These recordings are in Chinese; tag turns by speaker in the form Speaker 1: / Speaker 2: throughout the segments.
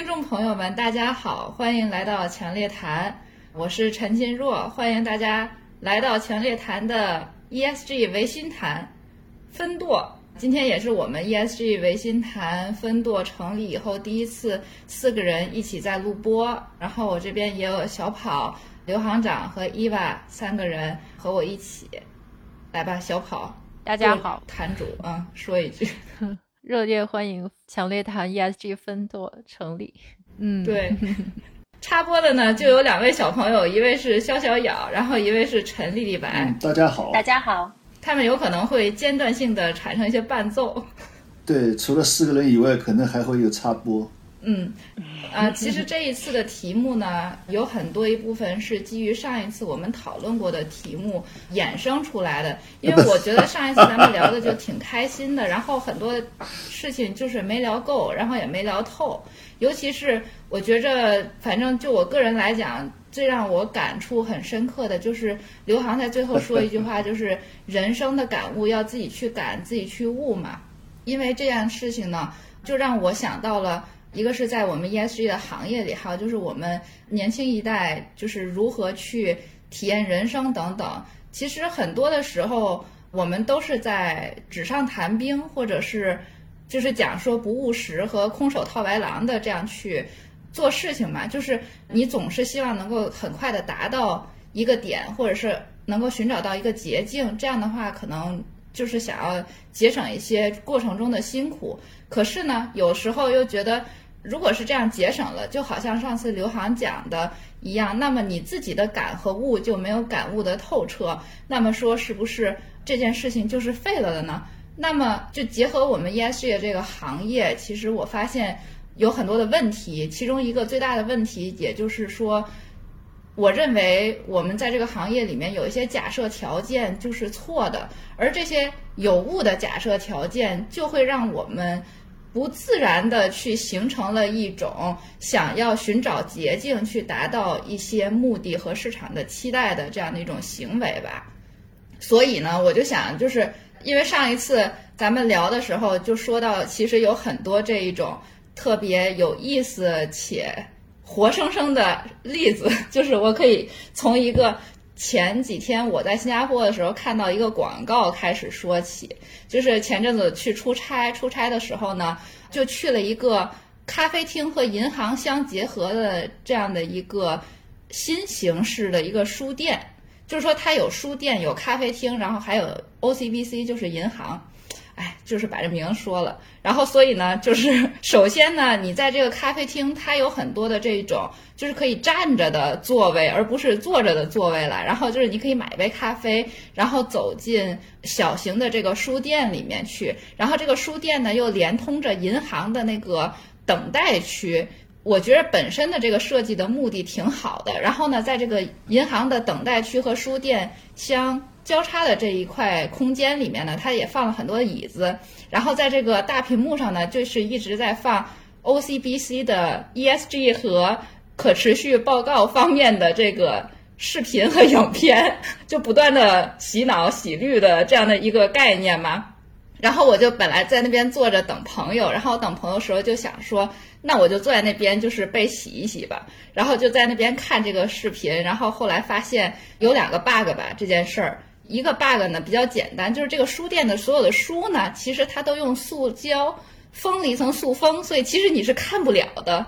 Speaker 1: 听众朋友们，大家好，欢迎来到强烈谈，我是陈金若，欢迎大家来到强烈谈的 ESG 维新谈分舵。今天也是我们 ESG 维新谈分舵成立以后第一次四个人一起在录播，然后我这边也有小跑、刘行长和伊娃三个人和我一起来吧，小跑，
Speaker 2: 大家好，
Speaker 1: 坛主啊，说一句，
Speaker 2: 热烈欢迎强烈谈 ESG 分舵成立。嗯，
Speaker 1: 对，插播的呢就有两位小朋友，一位是肖小咬，然后一位是陈丽丽白，
Speaker 3: 大家好，
Speaker 4: 大家好。
Speaker 1: 他们有可能会间断性的产生一些伴奏，
Speaker 3: 对，除了四个人以外，可能还会有插播。
Speaker 1: 嗯，啊，其实这一次的题目呢，有很多一部分是基于上一次我们讨论过的题目衍生出来的。因为我觉得上一次咱们聊的就挺开心的，然后很多事情就是没聊够，然后也没聊透。尤其是我觉着，反正就我个人来讲。最让我感触很深刻的就是刘航在最后说一句话，就是人生的感悟要自己去感，自己去悟嘛。因为这件事情呢，就让我想到了一个是在我们 ESG 的行业里，还有就是我们年轻一代就是如何去体验人生等等。其实很多的时候，我们都是在纸上谈兵，或者是就是讲说不务实和空手套白狼的这样去。做事情嘛，就是你总是希望能够很快的达到一个点，或者是能够寻找到一个捷径。这样的话，可能就是想要节省一些过程中的辛苦。可是呢，有时候又觉得，如果是这样节省了，就好像上次刘航讲的一样，那么你自己的感和悟就没有感悟的透彻。那么说，是不是这件事情就是废了的呢？那么就结合我们 ESG 的这个行业，其实我发现。有很多的问题，其中一个最大的问题，也就是说，我认为我们在这个行业里面有一些假设条件就是错的，而这些有误的假设条件，就会让我们不自然的去形成了一种想要寻找捷径去达到一些目的和市场的期待的这样的一种行为吧。所以呢，我就想，就是因为上一次咱们聊的时候就说到，其实有很多这一种。特别有意思且活生生的例子，就是我可以从一个前几天我在新加坡的时候看到一个广告开始说起。就是前阵子去出差，出差的时候呢，就去了一个咖啡厅和银行相结合的这样的一个新形式的一个书店。就是说，它有书店，有咖啡厅，然后还有 OCBC，就是银行。哎，就是把这名说了，然后所以呢，就是 首先呢，你在这个咖啡厅，它有很多的这种就是可以站着的座位，而不是坐着的座位了。然后就是你可以买一杯咖啡，然后走进小型的这个书店里面去。然后这个书店呢，又连通着银行的那个等待区。我觉得本身的这个设计的目的挺好的。然后呢，在这个银行的等待区和书店相。交叉的这一块空间里面呢，它也放了很多椅子，然后在这个大屏幕上呢，就是一直在放 OCBC 的 ESG 和可持续报告方面的这个视频和影片，就不断的洗脑洗绿的这样的一个概念嘛。然后我就本来在那边坐着等朋友，然后等朋友时候就想说，那我就坐在那边就是被洗一洗吧。然后就在那边看这个视频，然后后来发现有两个 bug 吧，这件事儿。一个 bug 呢比较简单，就是这个书店的所有的书呢，其实它都用塑胶封了一层塑封，所以其实你是看不了的。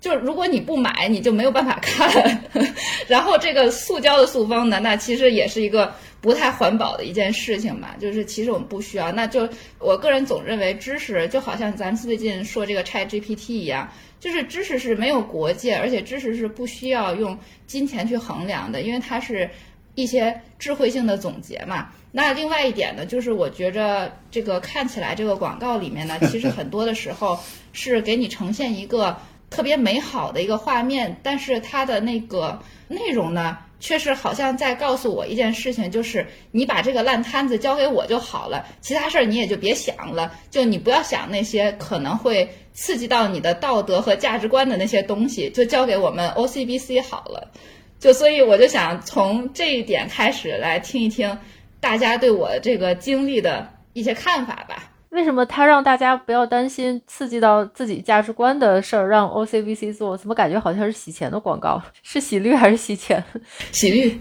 Speaker 1: 就是如果你不买，你就没有办法看。然后这个塑胶的塑封呢，那其实也是一个不太环保的一件事情嘛。就是其实我们不需要。那就我个人总认为，知识就好像咱们最近说这个 Chat GPT 一样，就是知识是没有国界，而且知识是不需要用金钱去衡量的，因为它是。一些智慧性的总结嘛，那另外一点呢，就是我觉着这个看起来这个广告里面呢，其实很多的时候是给你呈现一个特别美好的一个画面，但是它的那个内容呢，却是好像在告诉我一件事情，就是你把这个烂摊子交给我就好了，其他事儿你也就别想了，就你不要想那些可能会刺激到你的道德和价值观的那些东西，就交给我们 OCBC 好了。就所以我就想从这一点开始来听一听大家对我这个经历的一些看法吧。
Speaker 2: 为什么他让大家不要担心刺激到自己价值观的事儿，让 OCBC 做？怎么感觉好像是洗钱的广告？是洗绿还是洗钱？
Speaker 1: 洗绿。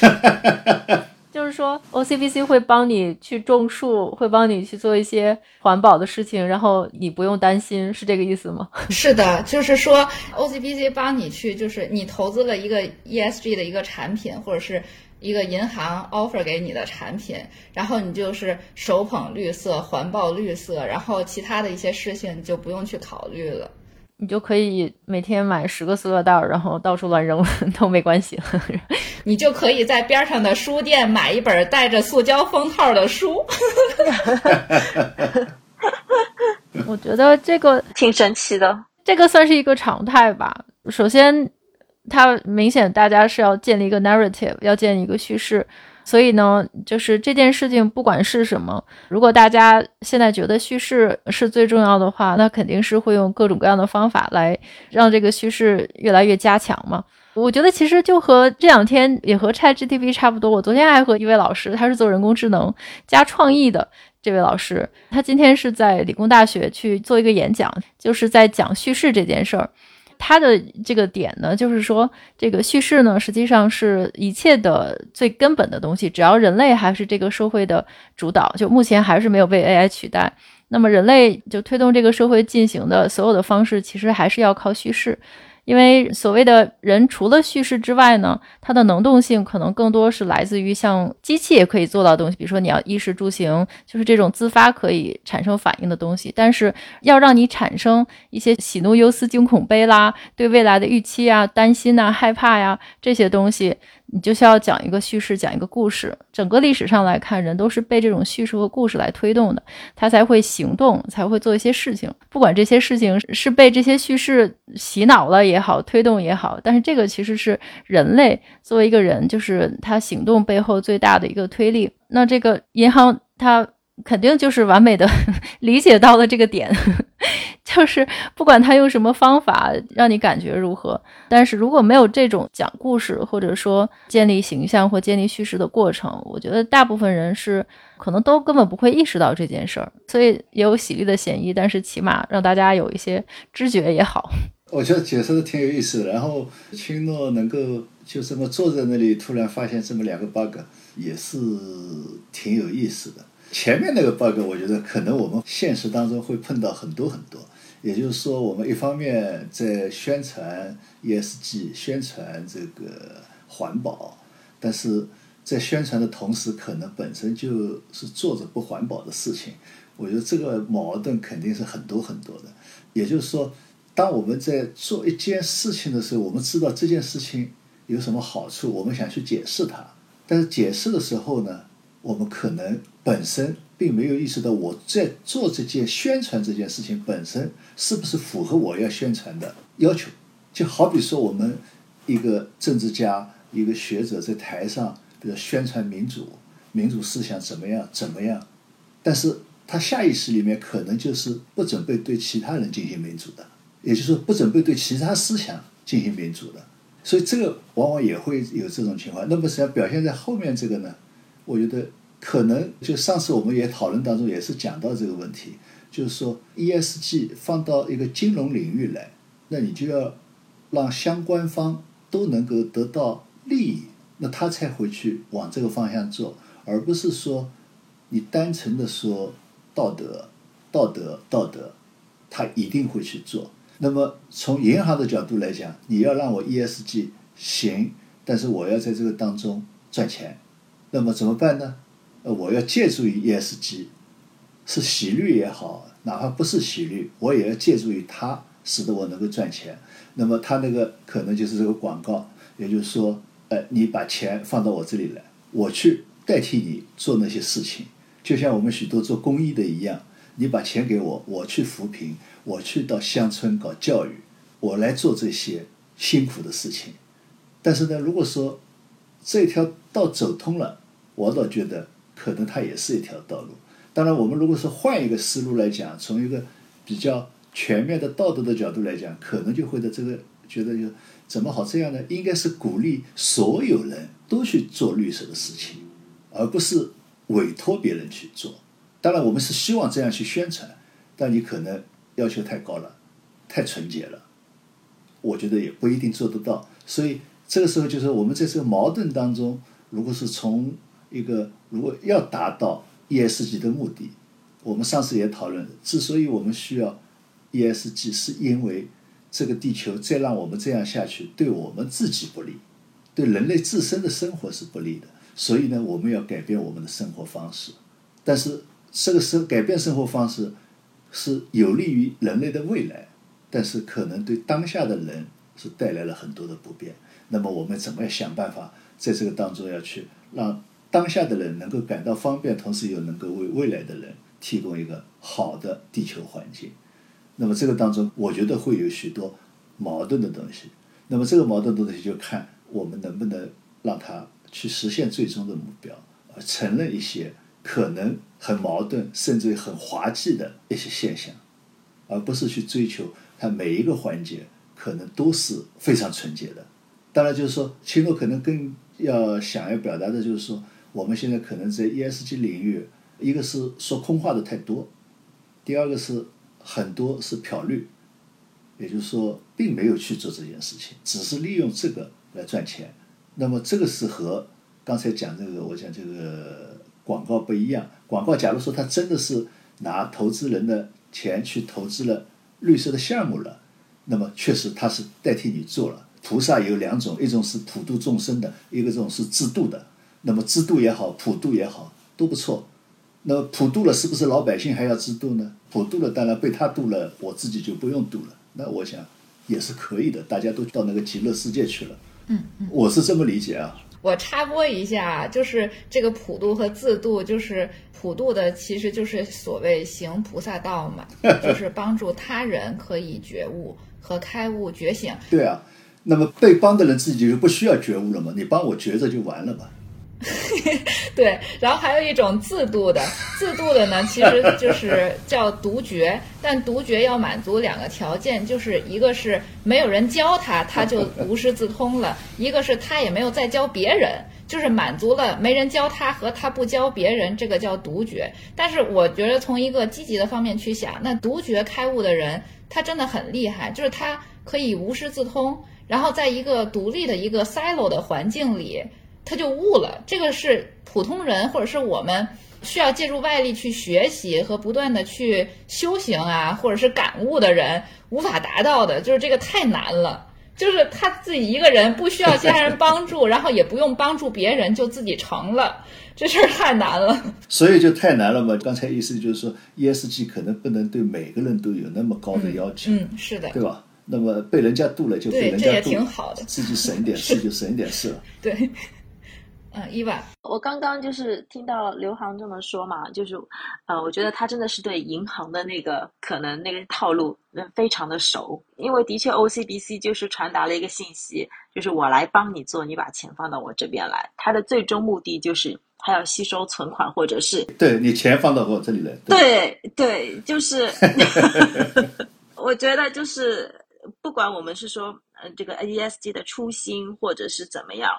Speaker 2: 就是说，OCBC 会帮你去种树，会帮你去做一些环保的事情，然后你不用担心，是这个意思吗？
Speaker 1: 是的，就是说 OCBC 帮你去，就是你投资了一个 ESG 的一个产品，或者是一个银行 offer 给你的产品，然后你就是手捧绿色、环保绿色，然后其他的一些事情你就不用去考虑了。
Speaker 2: 你就可以每天买十个塑料袋，然后到处乱扔 都没关系。
Speaker 1: 你就可以在边上的书店买一本带着塑胶封套的书。
Speaker 2: 我觉得这个
Speaker 4: 挺神奇的，
Speaker 2: 这个算是一个常态吧。首先，它明显大家是要建立一个 narrative，要建立一个叙事。所以呢，就是这件事情不管是什么，如果大家现在觉得叙事是最重要的话，那肯定是会用各种各样的方法来让这个叙事越来越加强嘛。我觉得其实就和这两天也和 ChatGPT 差不多。我昨天还和一位老师，他是做人工智能加创意的这位老师，他今天是在理工大学去做一个演讲，就是在讲叙事这件事儿。它的这个点呢，就是说，这个叙事呢，实际上是一切的最根本的东西。只要人类还是这个社会的主导，就目前还是没有被 AI 取代，那么人类就推动这个社会进行的所有的方式，其实还是要靠叙事。因为所谓的人除了叙事之外呢，它的能动性可能更多是来自于像机器也可以做到东西，比如说你要衣食住行，就是这种自发可以产生反应的东西。但是要让你产生一些喜怒忧思惊恐悲啦，对未来的预期啊、担心呐、害怕呀这些东西。你就需要讲一个叙事，讲一个故事。整个历史上来看，人都是被这种叙事和故事来推动的，他才会行动，才会做一些事情。不管这些事情是被这些叙事洗脑了也好，推动也好，但是这个其实是人类作为一个人，就是他行动背后最大的一个推力。那这个银行，他肯定就是完美的 理解到了这个点。就是不管他用什么方法让你感觉如何，但是如果没有这种讲故事或者说建立形象或建立叙事的过程，我觉得大部分人是可能都根本不会意识到这件事儿，所以也有洗绿的嫌疑。但是起码让大家有一些知觉也好。
Speaker 3: 我觉得解释的挺有意思的。然后青诺能够就这么坐在那里，突然发现这么两个 bug，也是挺有意思的。前面那个 bug，我觉得可能我们现实当中会碰到很多很多。也就是说，我们一方面在宣传 ESG，宣传这个环保，但是在宣传的同时，可能本身就是做着不环保的事情。我觉得这个矛盾肯定是很多很多的。也就是说，当我们在做一件事情的时候，我们知道这件事情有什么好处，我们想去解释它，但是解释的时候呢，我们可能本身。并没有意识到我在做这件宣传这件事情本身是不是符合我要宣传的要求。就好比说，我们一个政治家、一个学者在台上，比如宣传民主、民主思想怎么样怎么样，但是他下意识里面可能就是不准备对其他人进行民主的，也就是说不准备对其他思想进行民主的。所以这个往往也会有这种情况。那么实际上表现在后面这个呢？我觉得。可能就上次我们也讨论当中也是讲到这个问题，就是说 ESG 放到一个金融领域来，那你就要让相关方都能够得到利益，那他才会去往这个方向做，而不是说你单纯的说道德、道德、道德，他一定会去做。那么从银行的角度来讲，你要让我 ESG 行，但是我要在这个当中赚钱，那么怎么办呢？呃，我要借助于 ESG，是洗绿也好，哪怕不是洗绿，我也要借助于它，使得我能够赚钱。那么它那个可能就是这个广告，也就是说，呃，你把钱放到我这里来，我去代替你做那些事情，就像我们许多做公益的一样，你把钱给我，我去扶贫，我去到乡村搞教育，我来做这些辛苦的事情。但是呢，如果说这条道走通了，我倒觉得。可能它也是一条道路。当然，我们如果是换一个思路来讲，从一个比较全面的道德的角度来讲，可能就会在这个觉得就怎么好这样呢？应该是鼓励所有人都去做绿色的事情，而不是委托别人去做。当然，我们是希望这样去宣传，但你可能要求太高了，太纯洁了，我觉得也不一定做得到。所以这个时候就是我们在这个矛盾当中，如果是从一个如果要达到 ESG 的目的，我们上次也讨论，之所以我们需要 ESG，是因为这个地球再让我们这样下去，对我们自己不利，对人类自身的生活是不利的。所以呢，我们要改变我们的生活方式。但是这个生改变生活方式是有利于人类的未来，但是可能对当下的人是带来了很多的不便。那么我们怎么样想办法在这个当中要去让当下的人能够感到方便，同时又能够为未来的人提供一个好的地球环境？那么这个当中，我觉得会有许多矛盾的东西。那么这个矛盾的东西就看我们能不能让它去实现最终的目标，而承认一些可能很矛盾甚至于很滑稽的一些现象，而不是去追求它每一个环节可能都是非常纯洁的。当然，就是说，秦诺可能更要想要表达的就是说，我们现在可能在 ESG 领域，一个是说空话的太多，第二个是很多是漂绿，也就是说，并没有去做这件事情，只是利用这个来赚钱。那么这个是和刚才讲这个，我讲这个广告不一样。广告假如说他真的是拿投资人的钱去投资了绿色的项目了，那么确实他是代替你做了。菩萨有两种，一种是普度众生的，一个种是自度的。那么自度也好，普度也好，都不错。那普度了，是不是老百姓还要自度呢？普度了，当然被他度了，我自己就不用度了。那我想也是可以的，大家都到那个极乐世界去了。
Speaker 1: 嗯嗯，
Speaker 3: 我是这么理解啊。
Speaker 1: 我插播一下，就是这个普度和自度，就是普度的，其实就是所谓行菩萨道嘛，就是帮助他人可以觉悟和开悟觉醒。
Speaker 3: 对啊，那么被帮的人自己就不需要觉悟了嘛？你帮我觉着就完了嘛？
Speaker 1: 对，然后还有一种自度的，自度的呢，其实就是叫独觉，但独觉要满足两个条件，就是一个是没有人教他，他就无师自通了；一个是他也没有再教别人，就是满足了没人教他和他不教别人，这个叫独觉。但是我觉得从一个积极的方面去想，那独觉开悟的人，他真的很厉害，就是他可以无师自通，然后在一个独立的一个 silo 的环境里。他就悟了，这个是普通人或者是我们需要借助外力去学习和不断的去修行啊，或者是感悟的人无法达到的，就是这个太难了。就是他自己一个人不需要其他人帮助，然后也不用帮助别人，就自己成了，这事儿太难了。
Speaker 3: 所以就太难了嘛。刚才意思就是说，ESG 可能不能对每个人都有那么高的要求，
Speaker 1: 嗯，是的，
Speaker 3: 对吧？那么被人家渡了就被人家渡，
Speaker 1: 挺好的，
Speaker 3: 自己省一点事就省一点事了。
Speaker 1: 对。嗯，伊娃，
Speaker 4: 我刚刚就是听到刘航这么说嘛，就是，呃，我觉得他真的是对银行的那个可能那个套路非常的熟，因为的确 OCBC 就是传达了一个信息，就是我来帮你做，你把钱放到我这边来，他的最终目的就是他要吸收存款或者是
Speaker 3: 对你钱放到我这里来，
Speaker 4: 对。对，就是，我觉得就是不管我们是说，呃，这个 ESG 的初心或者是怎么样。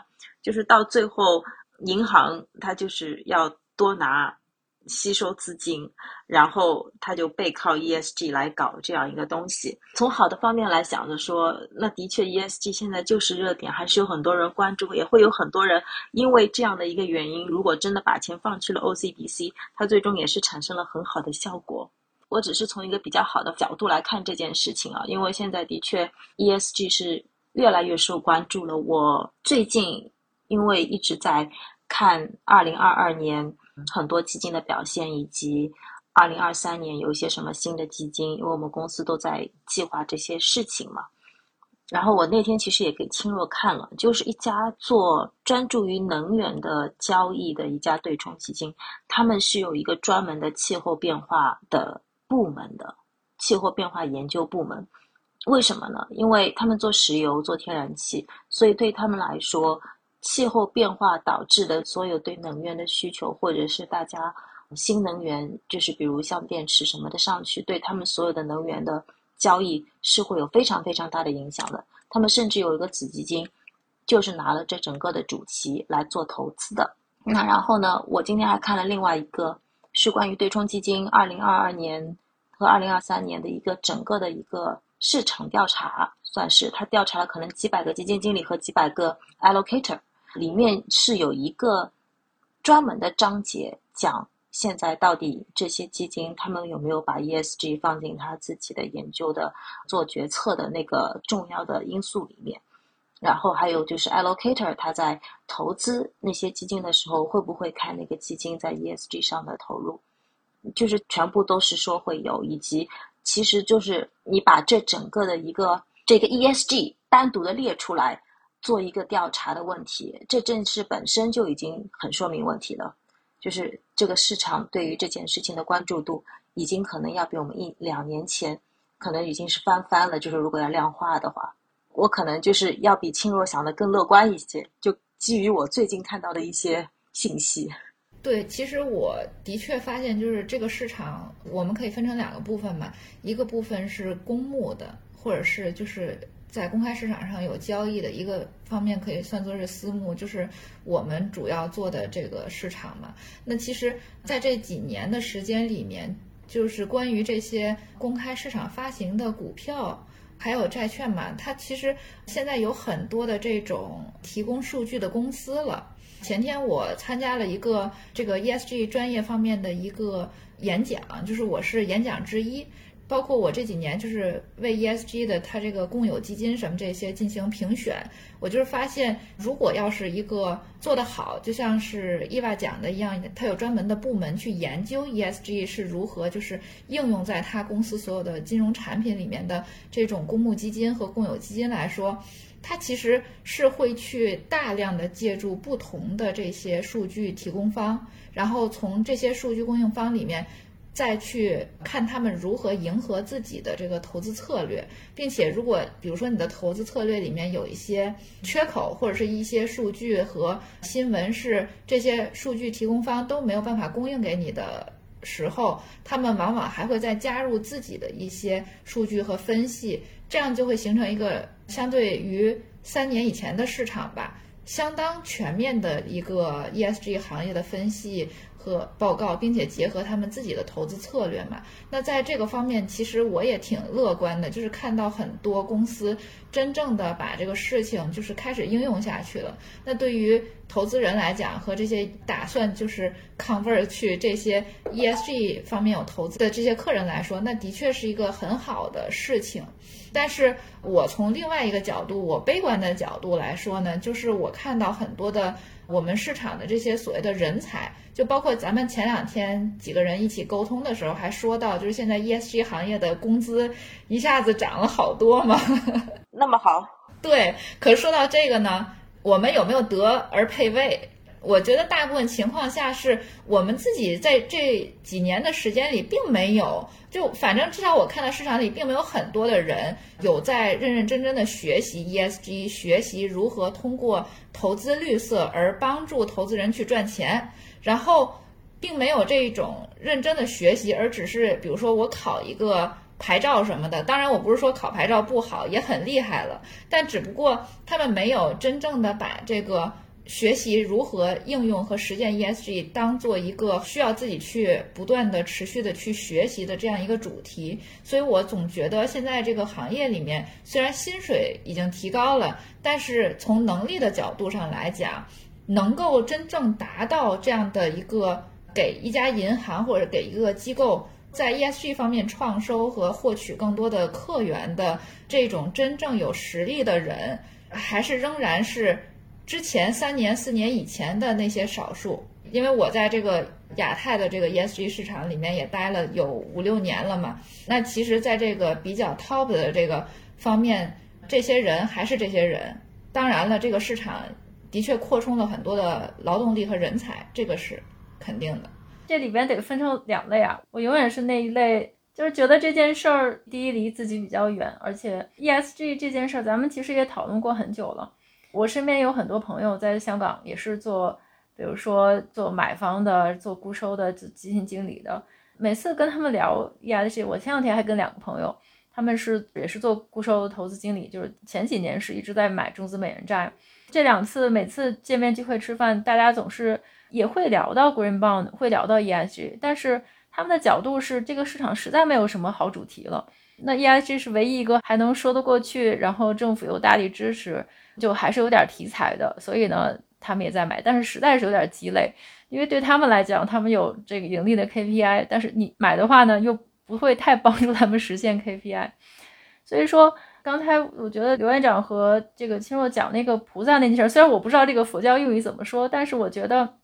Speaker 4: 就是到最后，银行它就是要多拿吸收资金，然后它就背靠 ESG 来搞这样一个东西。从好的方面来想着说，那的确 ESG 现在就是热点，还是有很多人关注，也会有很多人因为这样的一个原因，如果真的把钱放去了 OCBC，它最终也是产生了很好的效果。我只是从一个比较好的角度来看这件事情啊，因为现在的确 ESG 是越来越受关注了。我最近。因为一直在看二零二二年很多基金的表现，以及二零二三年有一些什么新的基金，因为我们公司都在计划这些事情嘛。然后我那天其实也给清若看了，就是一家做专注于能源的交易的一家对冲基金，他们是有一个专门的气候变化的部门的气候变化研究部门。为什么呢？因为他们做石油、做天然气，所以对他们来说。气候变化导致的所有对能源的需求，或者是大家新能源，就是比如像电池什么的上去，对他们所有的能源的交易是会有非常非常大的影响的。他们甚至有一个子基金，就是拿了这整个的主题来做投资的。那然后呢，我今天还看了另外一个是关于对冲基金二零二二年和二零二三年的一个整个的一个市场调查，算是他调查了可能几百个基金经理和几百个 allocator，里面是有一个专门的章节讲。现在到底这些基金他们有没有把 ESG 放进他自己的研究的做决策的那个重要的因素里面？然后还有就是 allocator 他在投资那些基金的时候会不会看那个基金在 ESG 上的投入？就是全部都是说会有，以及其实就是你把这整个的一个这个 ESG 单独的列出来做一个调查的问题，这正是本身就已经很说明问题了。就是这个市场对于这件事情的关注度，已经可能要比我们一两年前，可能已经是翻番了。就是如果要量化的话，我可能就是要比青若想的更乐观一些。就基于我最近看到的一些信息，
Speaker 1: 对，其实我的确发现，就是这个市场，我们可以分成两个部分嘛，一个部分是公募的，或者是就是。在公开市场上有交易的一个方面，可以算作是私募，就是我们主要做的这个市场嘛。那其实，在这几年的时间里面，就是关于这些公开市场发行的股票还有债券嘛，它其实现在有很多的这种提供数据的公司了。前天我参加了一个这个 ESG 专业方面的一个演讲，就是我是演讲之一。包括我这几年就是为 ESG 的它这个共有基金什么这些进行评选，我就是发现，如果要是一个做得好，就像是伊娃讲的一样，它有专门的部门去研究 ESG 是如何就是应用在它公司所有的金融产品里面的这种公募基金和共有基金来说，它其实是会去大量的借助不同的这些数据提供方，然后从这些数据供应方里面。再去看他们如何迎合自己的这个投资策略，并且如果比如说你的投资策略里面有一些缺口，或者是一些数据和新闻是这些数据提供方都没有办法供应给你的时候，他们往往还会再加入自己的一些数据和分析，这样就会形成一个相对于三年以前的市场吧，相当全面的一个 ESG 行业的分析。和报告，并且结合他们自己的投资策略嘛。那在这个方面，其实我也挺乐观的，就是看到很多公司真正的把这个事情就是开始应用下去了。那对于投资人来讲，和这些打算就是 convert 去这些 ESG 方面有投资的这些客人来说，那的确是一个很好的事情。但是我从另外一个角度，我悲观的角度来说呢，就是我看到很多的。我们市场的这些所谓的人才，就包括咱们前两天几个人一起沟通的时候，还说到，就是现在 ESG 行业的工资一下子涨了好多嘛。
Speaker 4: 那么好，
Speaker 1: 对。可是说到这个呢，我们有没有得而配位？我觉得大部分情况下是我们自己在这几年的时间里并没有，就反正至少我看到市场里并没有很多的人有在认认真真的学习 ESG，学习如何通过投资绿色而帮助投资人去赚钱，然后并没有这种认真的学习，而只是比如说我考一个牌照什么的。当然，我不是说考牌照不好，也很厉害了，但只不过他们没有真正的把这个。学习如何应用和实践 ESG 当做一个需要自己去不断的持续的去学习的这样一个主题，所以我总觉得现在这个行业里面虽然薪水已经提高了，但是从能力的角度上来讲，能够真正达到这样的一个给一家银行或者给一个机构在 ESG 方面创收和获取更多的客源的这种真正有实力的人，还是仍然是。之前三年、四年以前的那些少数，因为我在这个亚太的这个 ESG 市场里面也待了有五六年了嘛。那其实，在这个比较 top 的这个方面，这些人还是这些人。当然了，这个市场的确扩充了很多的劳动力和人才，这个是肯定的。
Speaker 2: 这里边得分成两类啊，我永远是那一类，就是觉得这件事儿第一离自己比较远，而且 ESG 这件事儿咱们其实也讨论过很久了。我身边有很多朋友在香港，也是做，比如说做买方的、做固收的基金经理的。每次跟他们聊 ESG，我前两天还跟两个朋友，他们是也是做固收投资经理，就是前几年是一直在买中资美元债。这两次每次见面聚会吃饭，大家总是也会聊到 Green Bond，会聊到 ESG，但是他们的角度是这个市场实在没有什么好主题了。那 ESG 是唯一一个还能说得过去，然后政府又大力支持，就还是有点题材的，所以呢，他们也在买，但是实在是有点鸡肋，因为对他们来讲，他们有这个盈利的 KPI，但是你买的话呢，又不会太帮助他们实现 KPI，所以说。刚才我觉得刘院长和这个青若讲那个菩萨那件事，虽然我不知道这个佛教用语怎么说，但是我觉得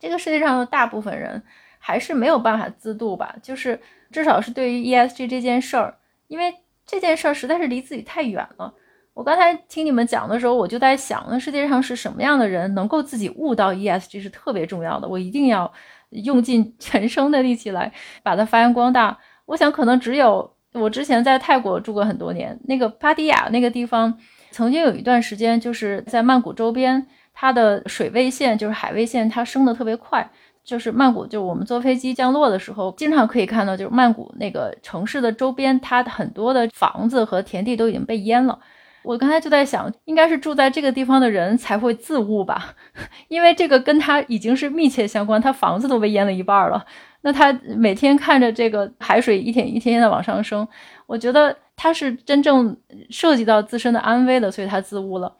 Speaker 2: 这个世界上的大部分人还是没有办法自度吧，就是至少是对于 ESG 这件事儿，因为这件事儿实在是离自己太远了。我刚才听你们讲的时候，我就在想，那世界上是什么样的人能够自己悟到 ESG 是特别重要的？我一定要用尽 全身的力气来把它发扬光大。我想可能只有。我之前在泰国住过很多年，那个芭堤雅那个地方，曾经有一段时间就是在曼谷周边，它的水位线就是海位线，它升的特别快。就是曼谷，就我们坐飞机降落的时候，经常可以看到，就是曼谷那个城市的周边，它很多的房子和田地都已经被淹了。我刚才就在想，应该是住在这个地方的人才会自悟吧，因为这个跟他已经是密切相关，他房子都被淹了一半了。那他每天看着这个海水一天一天天的往上升，我觉得他是真正涉及到自身的安危的，所以他自悟了。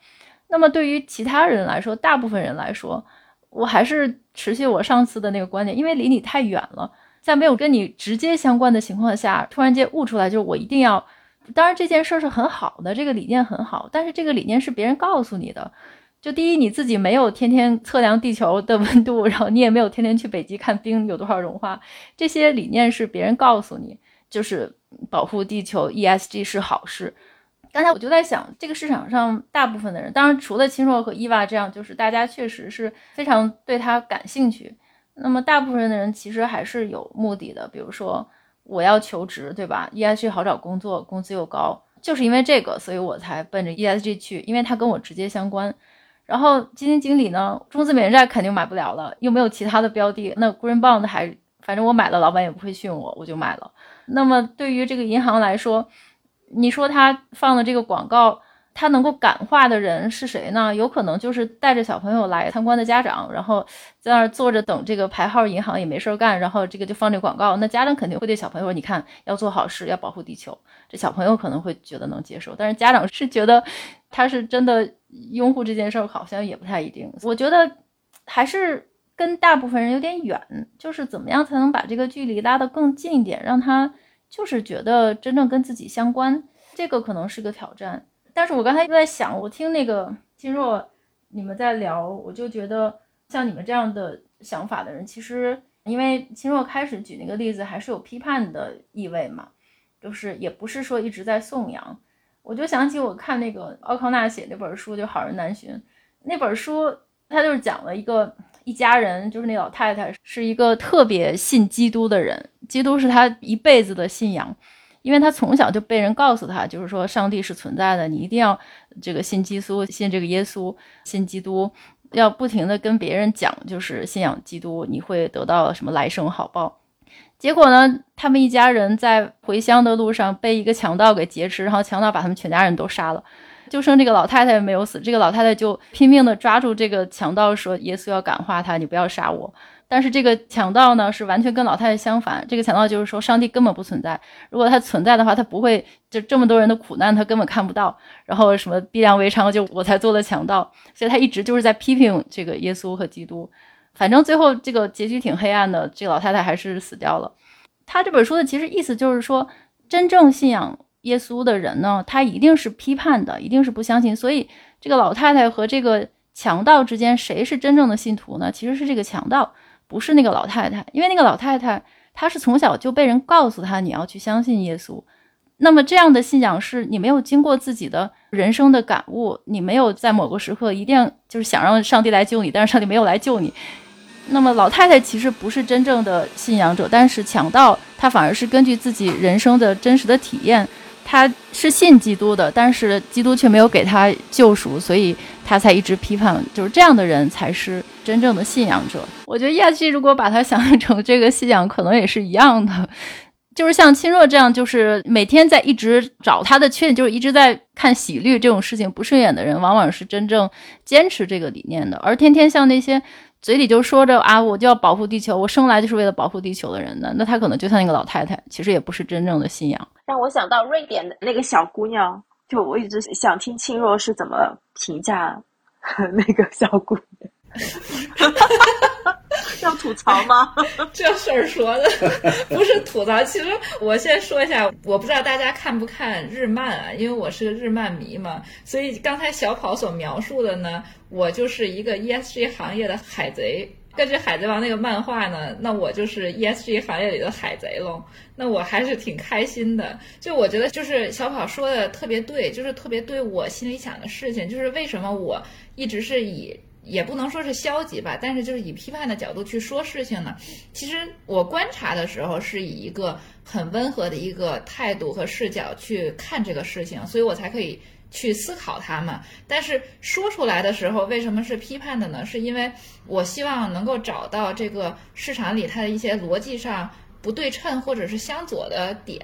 Speaker 2: 那么对于其他人来说，大部分人来说，我还是持续我上次的那个观点，因为离你太远了，在没有跟你直接相关的情况下，突然间悟出来，就是我一定要。当然这件事是很好的，这个理念很好，但是这个理念是别人告诉你的。就第一，你自己没有天天测量地球的温度，然后你也没有天天去北极看冰有多少融化，这些理念是别人告诉你，就是保护地球，ESG 是好事。刚才我就在想，这个市场上大部分的人，当然除了青若和伊娃这样，就是大家确实是非常对他感兴趣。那么大部分的人其实还是有目的的，比如说我要求职，对吧？ESG 好找工作，工资又高，就是因为这个，所以我才奔着 ESG 去，因为它跟我直接相关。然后基金经理呢，中资美元债肯定买不了了，又没有其他的标的，那 Green Bond 还反正我买了，老板也不会训我，我就买了。那么对于这个银行来说，你说他放的这个广告，他能够感化的人是谁呢？有可能就是带着小朋友来参观的家长，然后在那儿坐着等这个排号银行也没事儿干，然后这个就放这广告，那家长肯定会对小朋友说：“你看，要做好事，要保护地球。”这小朋友可能会觉得能接受，但是家长是觉得他是真的。拥护这件事儿好像也不太一定，我觉得还是跟大部分人有点远，就是怎么样才能把这个距离拉得更近一点，让他就是觉得真正跟自己相关，这个可能是个挑战。但是我刚才就在想，我听那个金若你们在聊，我就觉得像你们这样的想法的人，其实因为金若开始举那个例子还是有批判的意味嘛，就是也不是说一直在颂扬。我就想起我看那个奥康纳写那本书，就《好人难寻》那本书，他就是讲了一个一家人，就是那老太太是一个特别信基督的人，基督是他一辈子的信仰，因为他从小就被人告诉他，就是说上帝是存在的，你一定要这个信基督，信这个耶稣，信基督，要不停的跟别人讲，就是信仰基督，你会得到什么来生好报。结果呢？他们一家人在回乡的路上被一个强盗给劫持，然后强盗把他们全家人都杀了，就剩这个老太太没有死。这个老太太就拼命的抓住这个强盗，说：“耶稣要感化他，你不要杀我。”但是这个强盗呢，是完全跟老太太相反。这个强盗就是说，上帝根本不存在。如果他存在的话，他不会就这么多人的苦难，他根本看不到。然后什么逼良为娼，就我才做了强盗。所以他一直就是在批评这个耶稣和基督。反正最后这个结局挺黑暗的，这个老太太还是死掉了。他这本书的其实意思就是说，真正信仰耶稣的人呢，他一定是批判的，一定是不相信。所以这个老太太和这个强盗之间，谁是真正的信徒呢？其实是这个强盗，不是那个老太太。因为那个老太太，她是从小就被人告诉她你要去相信耶稣。那么这样的信仰是你没有经过自己的人生的感悟，你没有在某个时刻一定就是想让上帝来救你，但是上帝没有来救你。那么老太太其实不是真正的信仰者，但是强盗他反而是根据自己人生的真实的体验，他是信基督的，但是基督却没有给他救赎，所以他才一直批判，就是这样的人才是真正的信仰者。我觉得亚西如果把他想象成这个信仰，可能也是一样的。就是像亲若这样，就是每天在一直找他的缺点，就是一直在看喜绿这种事情不顺眼的人，往往是真正坚持这个理念的。而天天像那些嘴里就说着啊，我就要保护地球，我生来就是为了保护地球的人的，那他可能就像那个老太太，其实也不是真正的信仰。
Speaker 4: 让我想到瑞典的那个小姑娘，就我一直想听清若是怎么评价 那个小姑娘。要吐槽吗？
Speaker 1: 这事儿说的不是吐槽。其实我先说一下，我不知道大家看不看日漫啊，因为我是个日漫迷嘛。所以刚才小跑所描述的呢，我就是一个 ESG 行业的海贼。根据《海贼王》那个漫画呢，那我就是 ESG 行业里的海贼喽。那我还是挺开心的。就我觉得，就是小跑说的特别对，就是特别对我心里想的事情。就是为什么我一直是以。也不能说是消极吧，但是就是以批判的角度去说事情呢。其实我观察的时候是以一个很温和的一个态度和视角去看这个事情，所以我才可以去思考它嘛。但是说出来的时候，为什么是批判的呢？是因为我希望能够找到这个市场里它的一些逻辑上不对称或者是相左的点，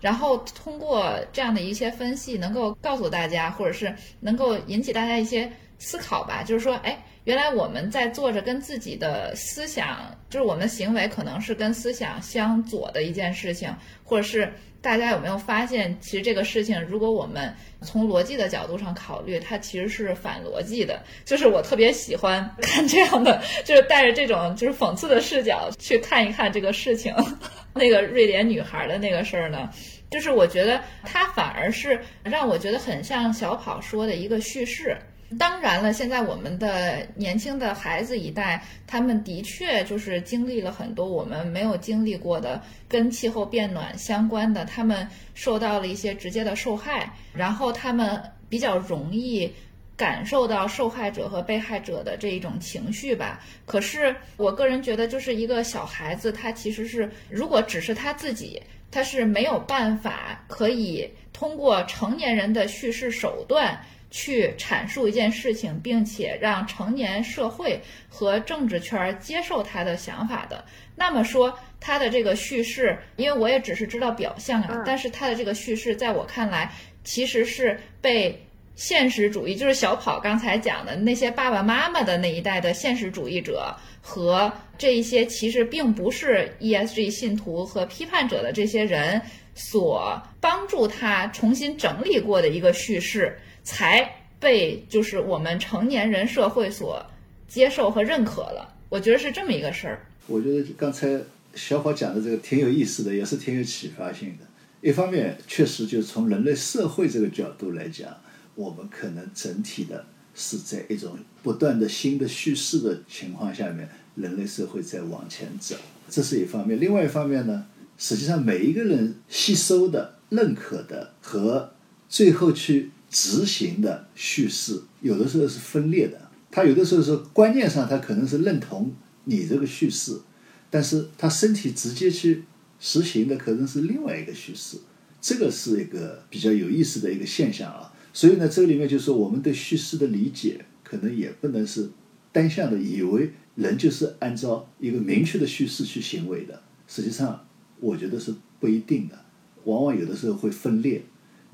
Speaker 1: 然后通过这样的一些分析，能够告诉大家，或者是能够引起大家一些。思考吧，就是说，哎，原来我们在做着跟自己的思想，就是我们行为可能是跟思想相左的一件事情，或者是大家有没有发现，其实这个事情，如果我们从逻辑的角度上考虑，它其实是反逻辑的。就是我特别喜欢看这样的，就是带着这种就是讽刺的视角去看一看这个事情。那个瑞典女孩的那个事儿呢，就是我觉得它反而是让我觉得很像小跑说的一个叙事。当然了，现在我们的年轻的孩子一代，他们的确就是经历了很多我们没有经历过的跟气候变暖相关的，他们受到了一些直接的受害，然后他们比较容易感受到受害者和被害者的这一种情绪吧。可是我个人觉得，就是一个小孩子，他其实是如果只是他自己，他是没有办法可以通过成年人的叙事手段。去阐述一件事情，并且让成年社会和政治圈接受他的想法的，那么说他的这个叙事，因为我也只是知道表象啊，但是他的这个叙事，在我看来，其实是被现实主义，就是小跑刚才讲的那些爸爸妈妈的那一代的现实主义者和这一些其实并不是 ESG 信徒和批判者的这些人所帮助他重新整理过的一个叙事。才被就是我们成年人社会所接受和认可了，我觉得是这么一个事儿。
Speaker 3: 我觉得刚才小宝讲的这个挺有意思的，也是挺有启发性的。一方面，确实就从人类社会这个角度来讲，我们可能整体的是在一种不断的新的叙事的情况下面，人类社会在往前走，这是一方面。另外一方面呢，实际上每一个人吸收的、认可的和最后去。执行的叙事有的时候是分裂的，他有的时候是观念上他可能是认同你这个叙事，但是他身体直接去实行的可能是另外一个叙事，这个是一个比较有意思的一个现象啊。所以呢，这里面就是我们对叙事的理解可能也不能是单向的，以为人就是按照一个明确的叙事去行为的。实际上，我觉得是不一定的，往往有的时候会分裂。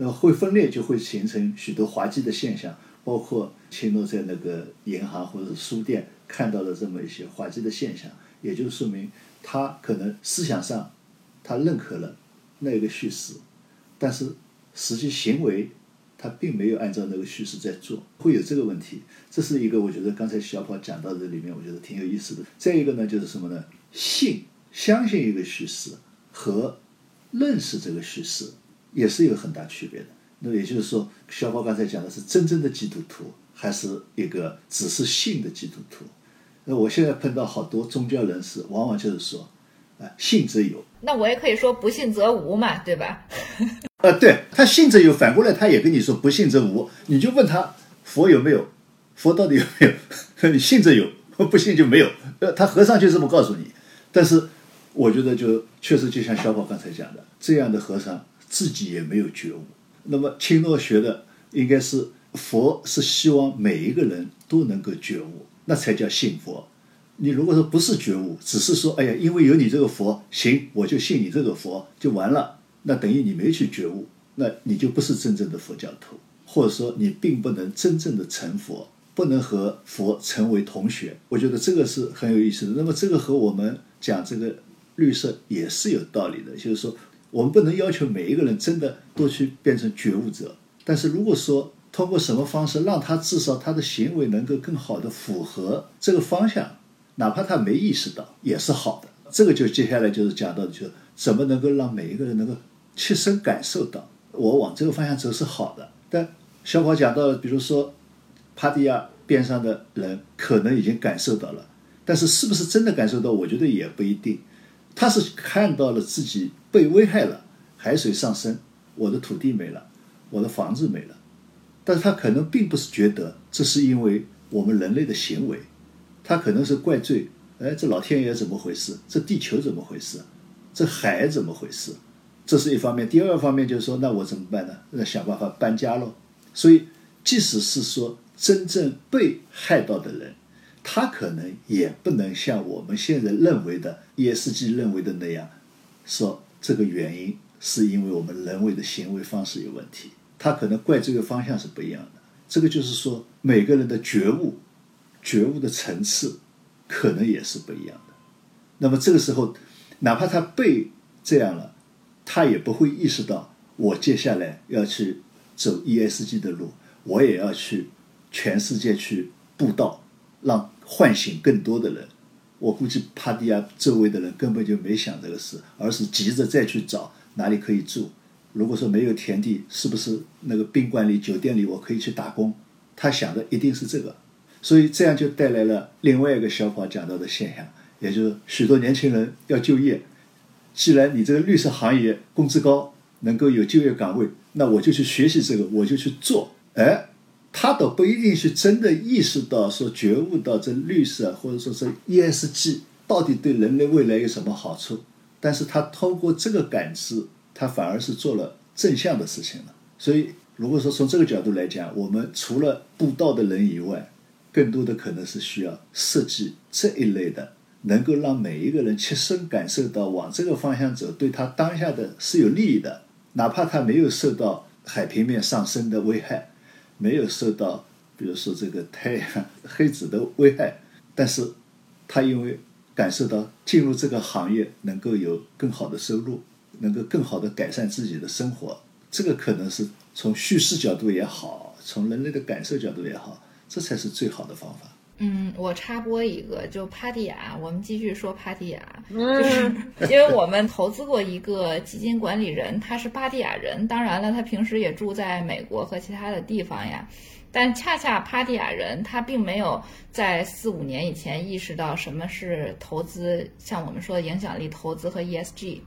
Speaker 3: 那会分裂，就会形成许多滑稽的现象，包括青诺在那个银行或者书店看到的这么一些滑稽的现象，也就说明他可能思想上他认可了那个叙事，但是实际行为他并没有按照那个叙事在做，会有这个问题。这是一个我觉得刚才小跑讲到这里面，我觉得挺有意思的。再一个呢，就是什么呢？信相信一个叙事和认识这个叙事。也是有很大区别的。那也就是说，小宝刚才讲的是真正的基督徒，还是一个只是信的基督徒？那我现在碰到好多宗教人士，往往就是说，啊，信则有。
Speaker 1: 那我也可以说不信则无嘛，对吧？
Speaker 3: 呃，对他信则有，反过来他也跟你说不信则无。你就问他佛有没有？佛到底有没有？你信则有，不信就没有。呃，他和尚就这么告诉你。但是我觉得，就确实就像小宝刚才讲的，这样的和尚。自己也没有觉悟。那么青诺学的应该是佛是希望每一个人都能够觉悟，那才叫信佛。你如果说不是觉悟，只是说哎呀，因为有你这个佛，行，我就信你这个佛就完了，那等于你没去觉悟，那你就不是真正的佛教徒，或者说你并不能真正的成佛。不能和佛成为同学。我觉得这个是很有意思的。那么这个和我们讲这个绿色也是有道理的，就是说我们不能要求每一个人真的都去变成觉悟者，但是如果说通过什么方式让他至少他的行为能够更好的符合这个方向，哪怕他没意识到也是好的。这个就接下来就是讲到的，就怎么能够让每一个人能够切身感受到我往这个方向走是好的。但小宝讲到了，比如说帕蒂亚边上的人可能已经感受到了，但是是不是真的感受到，我觉得也不一定。他是看到了自己被危害了，海水上升，我的土地没了，我的房子没了，但是他可能并不是觉得这是因为我们人类的行为，他可能是怪罪。哎，这老天爷怎么回事？这地球怎么回事？这海怎么回事？这是一方面。第二方面就是说，那我怎么办呢？那想办法搬家喽。所以，即使是说真正被害到的人，他可能也不能像我们现在认为的 ESG 认为的那样，说这个原因是因为我们人为的行为方式有问题。他可能怪这个方向是不一样的。这个就是说，每个人的觉悟、觉悟的层次。可能也是不一样的。那么这个时候，哪怕他被这样了，他也不会意识到，我接下来要去走 ESG 的路，我也要去全世界去布道，让唤醒更多的人。我估计帕蒂亚周围的人根本就没想这个事，而是急着再去找哪里可以住。如果说没有田地，是不是那个宾馆里、酒店里我可以去打工？他想的一定是这个。所以这样就带来了另外一个小宝讲到的现象，也就是许多年轻人要就业。既然你这个绿色行业工资高，能够有就业岗位，那我就去学习这个，我就去做。哎，他倒不一定是真的意识到说觉悟到这绿色或者说是 ESG 到底对人类未来有什么好处，但是他通过这个感知，他反而是做了正向的事情了。所以，如果说从这个角度来讲，我们除了布道的人以外，更多的可能是需要设计这一类的，能够让每一个人切身感受到往这个方向走，对他当下的是有利益的，哪怕他没有受到海平面上升的危害，没有受到比如说这个太阳黑子的危害，但是他因为感受到进入这个行业能够有更好的收入，能够更好的改善自己的生活，这个可能是从叙事角度也好，从人类的感受角度也好。这才是最好的方法。
Speaker 1: 嗯，我插播一个，就帕蒂亚，我们继续说帕蒂亚，就是因为我们投资过一个基金管理人，他是巴蒂亚人，当然了，他平时也住在美国和其他的地方呀。但恰恰帕蒂亚人，他并没有在四五年以前意识到什么是投资，像我们说的影响力投资和 ESG。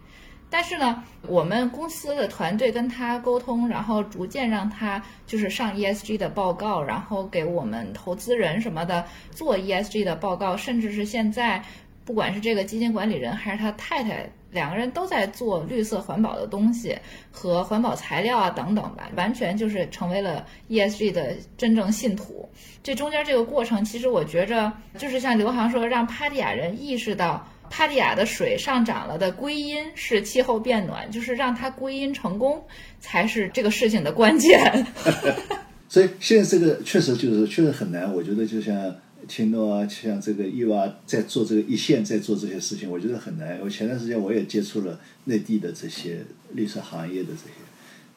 Speaker 1: 但是呢，我们公司的团队跟他沟通，然后逐渐让他就是上 ESG 的报告，然后给我们投资人什么的做 ESG 的报告，甚至是现在，不管是这个基金管理人还是他太太，两个人都在做绿色环保的东西和环保材料啊等等吧，完全就是成为了 ESG 的真正信徒。这中间这个过程，其实我觉着就是像刘航说，让帕蒂亚人意识到。帕蒂亚的水上涨了的归因是气候变暖，就是让它归因成功才是这个事情的关键。
Speaker 3: 所以现在这个确实就是确实很难。我觉得就像青诺啊，像这个伊娃在做这个一线，在做这些事情，我觉得很难。我前段时间我也接触了内地的这些绿色行业的这些，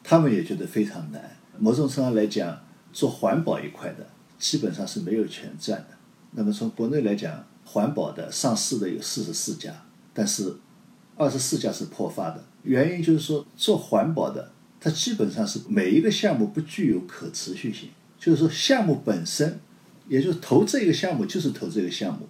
Speaker 3: 他们也觉得非常难。某种程度上来讲，做环保一块的基本上是没有钱赚的。那么从国内来讲，环保的上市的有四十四家，但是二十四家是破发的。原因就是说，做环保的，它基本上是每一个项目不具有可持续性。就是说，项目本身，也就是投这个项目就是投这个项目。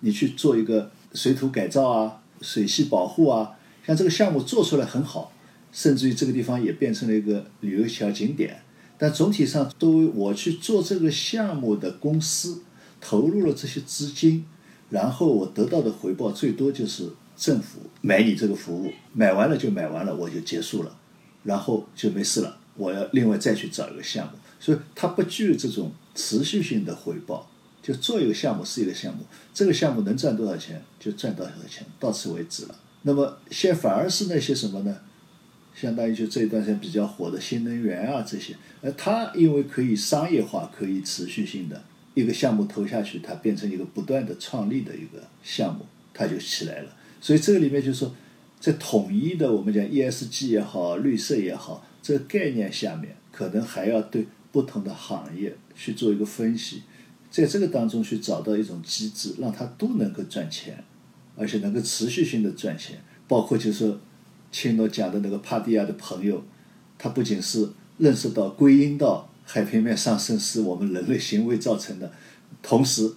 Speaker 3: 你去做一个水土改造啊、水系保护啊，像这个项目做出来很好，甚至于这个地方也变成了一个旅游小景点。但总体上，作为我去做这个项目的公司，投入了这些资金。然后我得到的回报最多就是政府买你这个服务，买完了就买完了，我就结束了，然后就没事了。我要另外再去找一个项目，所以它不具有这种持续性的回报。就做一个项目是一个项目，这个项目能赚多少钱就赚多少钱，到此为止了。那么现反而是那些什么呢？相当于就这一段时间比较火的新能源啊这些，呃，它因为可以商业化，可以持续性的。一个项目投下去，它变成一个不断的创立的一个项目，它就起来了。所以这个里面就是说，在统一的我们讲 ESG 也好，绿色也好，这个概念下面，可能还要对不同的行业去做一个分析，在这个当中去找到一种机制，让它都能够赚钱，而且能够持续性的赚钱。包括就是说，青诺讲的那个帕蒂亚的朋友，他不仅是认识到归因到海平面上升是我们人类行为造成的，同时，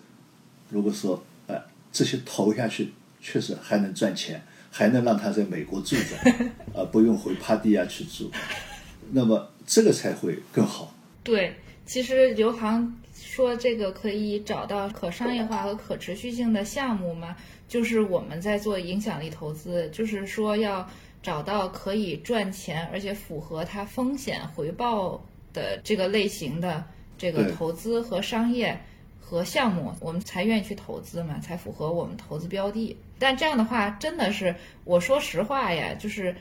Speaker 3: 如果说呃这些投下去确实还能赚钱，还能让他在美国住着，呃不用回帕地亚去住，那么这个才会更好。
Speaker 1: 对，其实刘航说这个可以找到可商业化和可持续性的项目嘛，就是我们在做影响力投资，就是说要找到可以赚钱而且符合它风险回报的这个类型的这个投资和商业和项目，我们才愿意去投资嘛，才符合我们投资标的。但这样的话，真的是我说实话呀，就是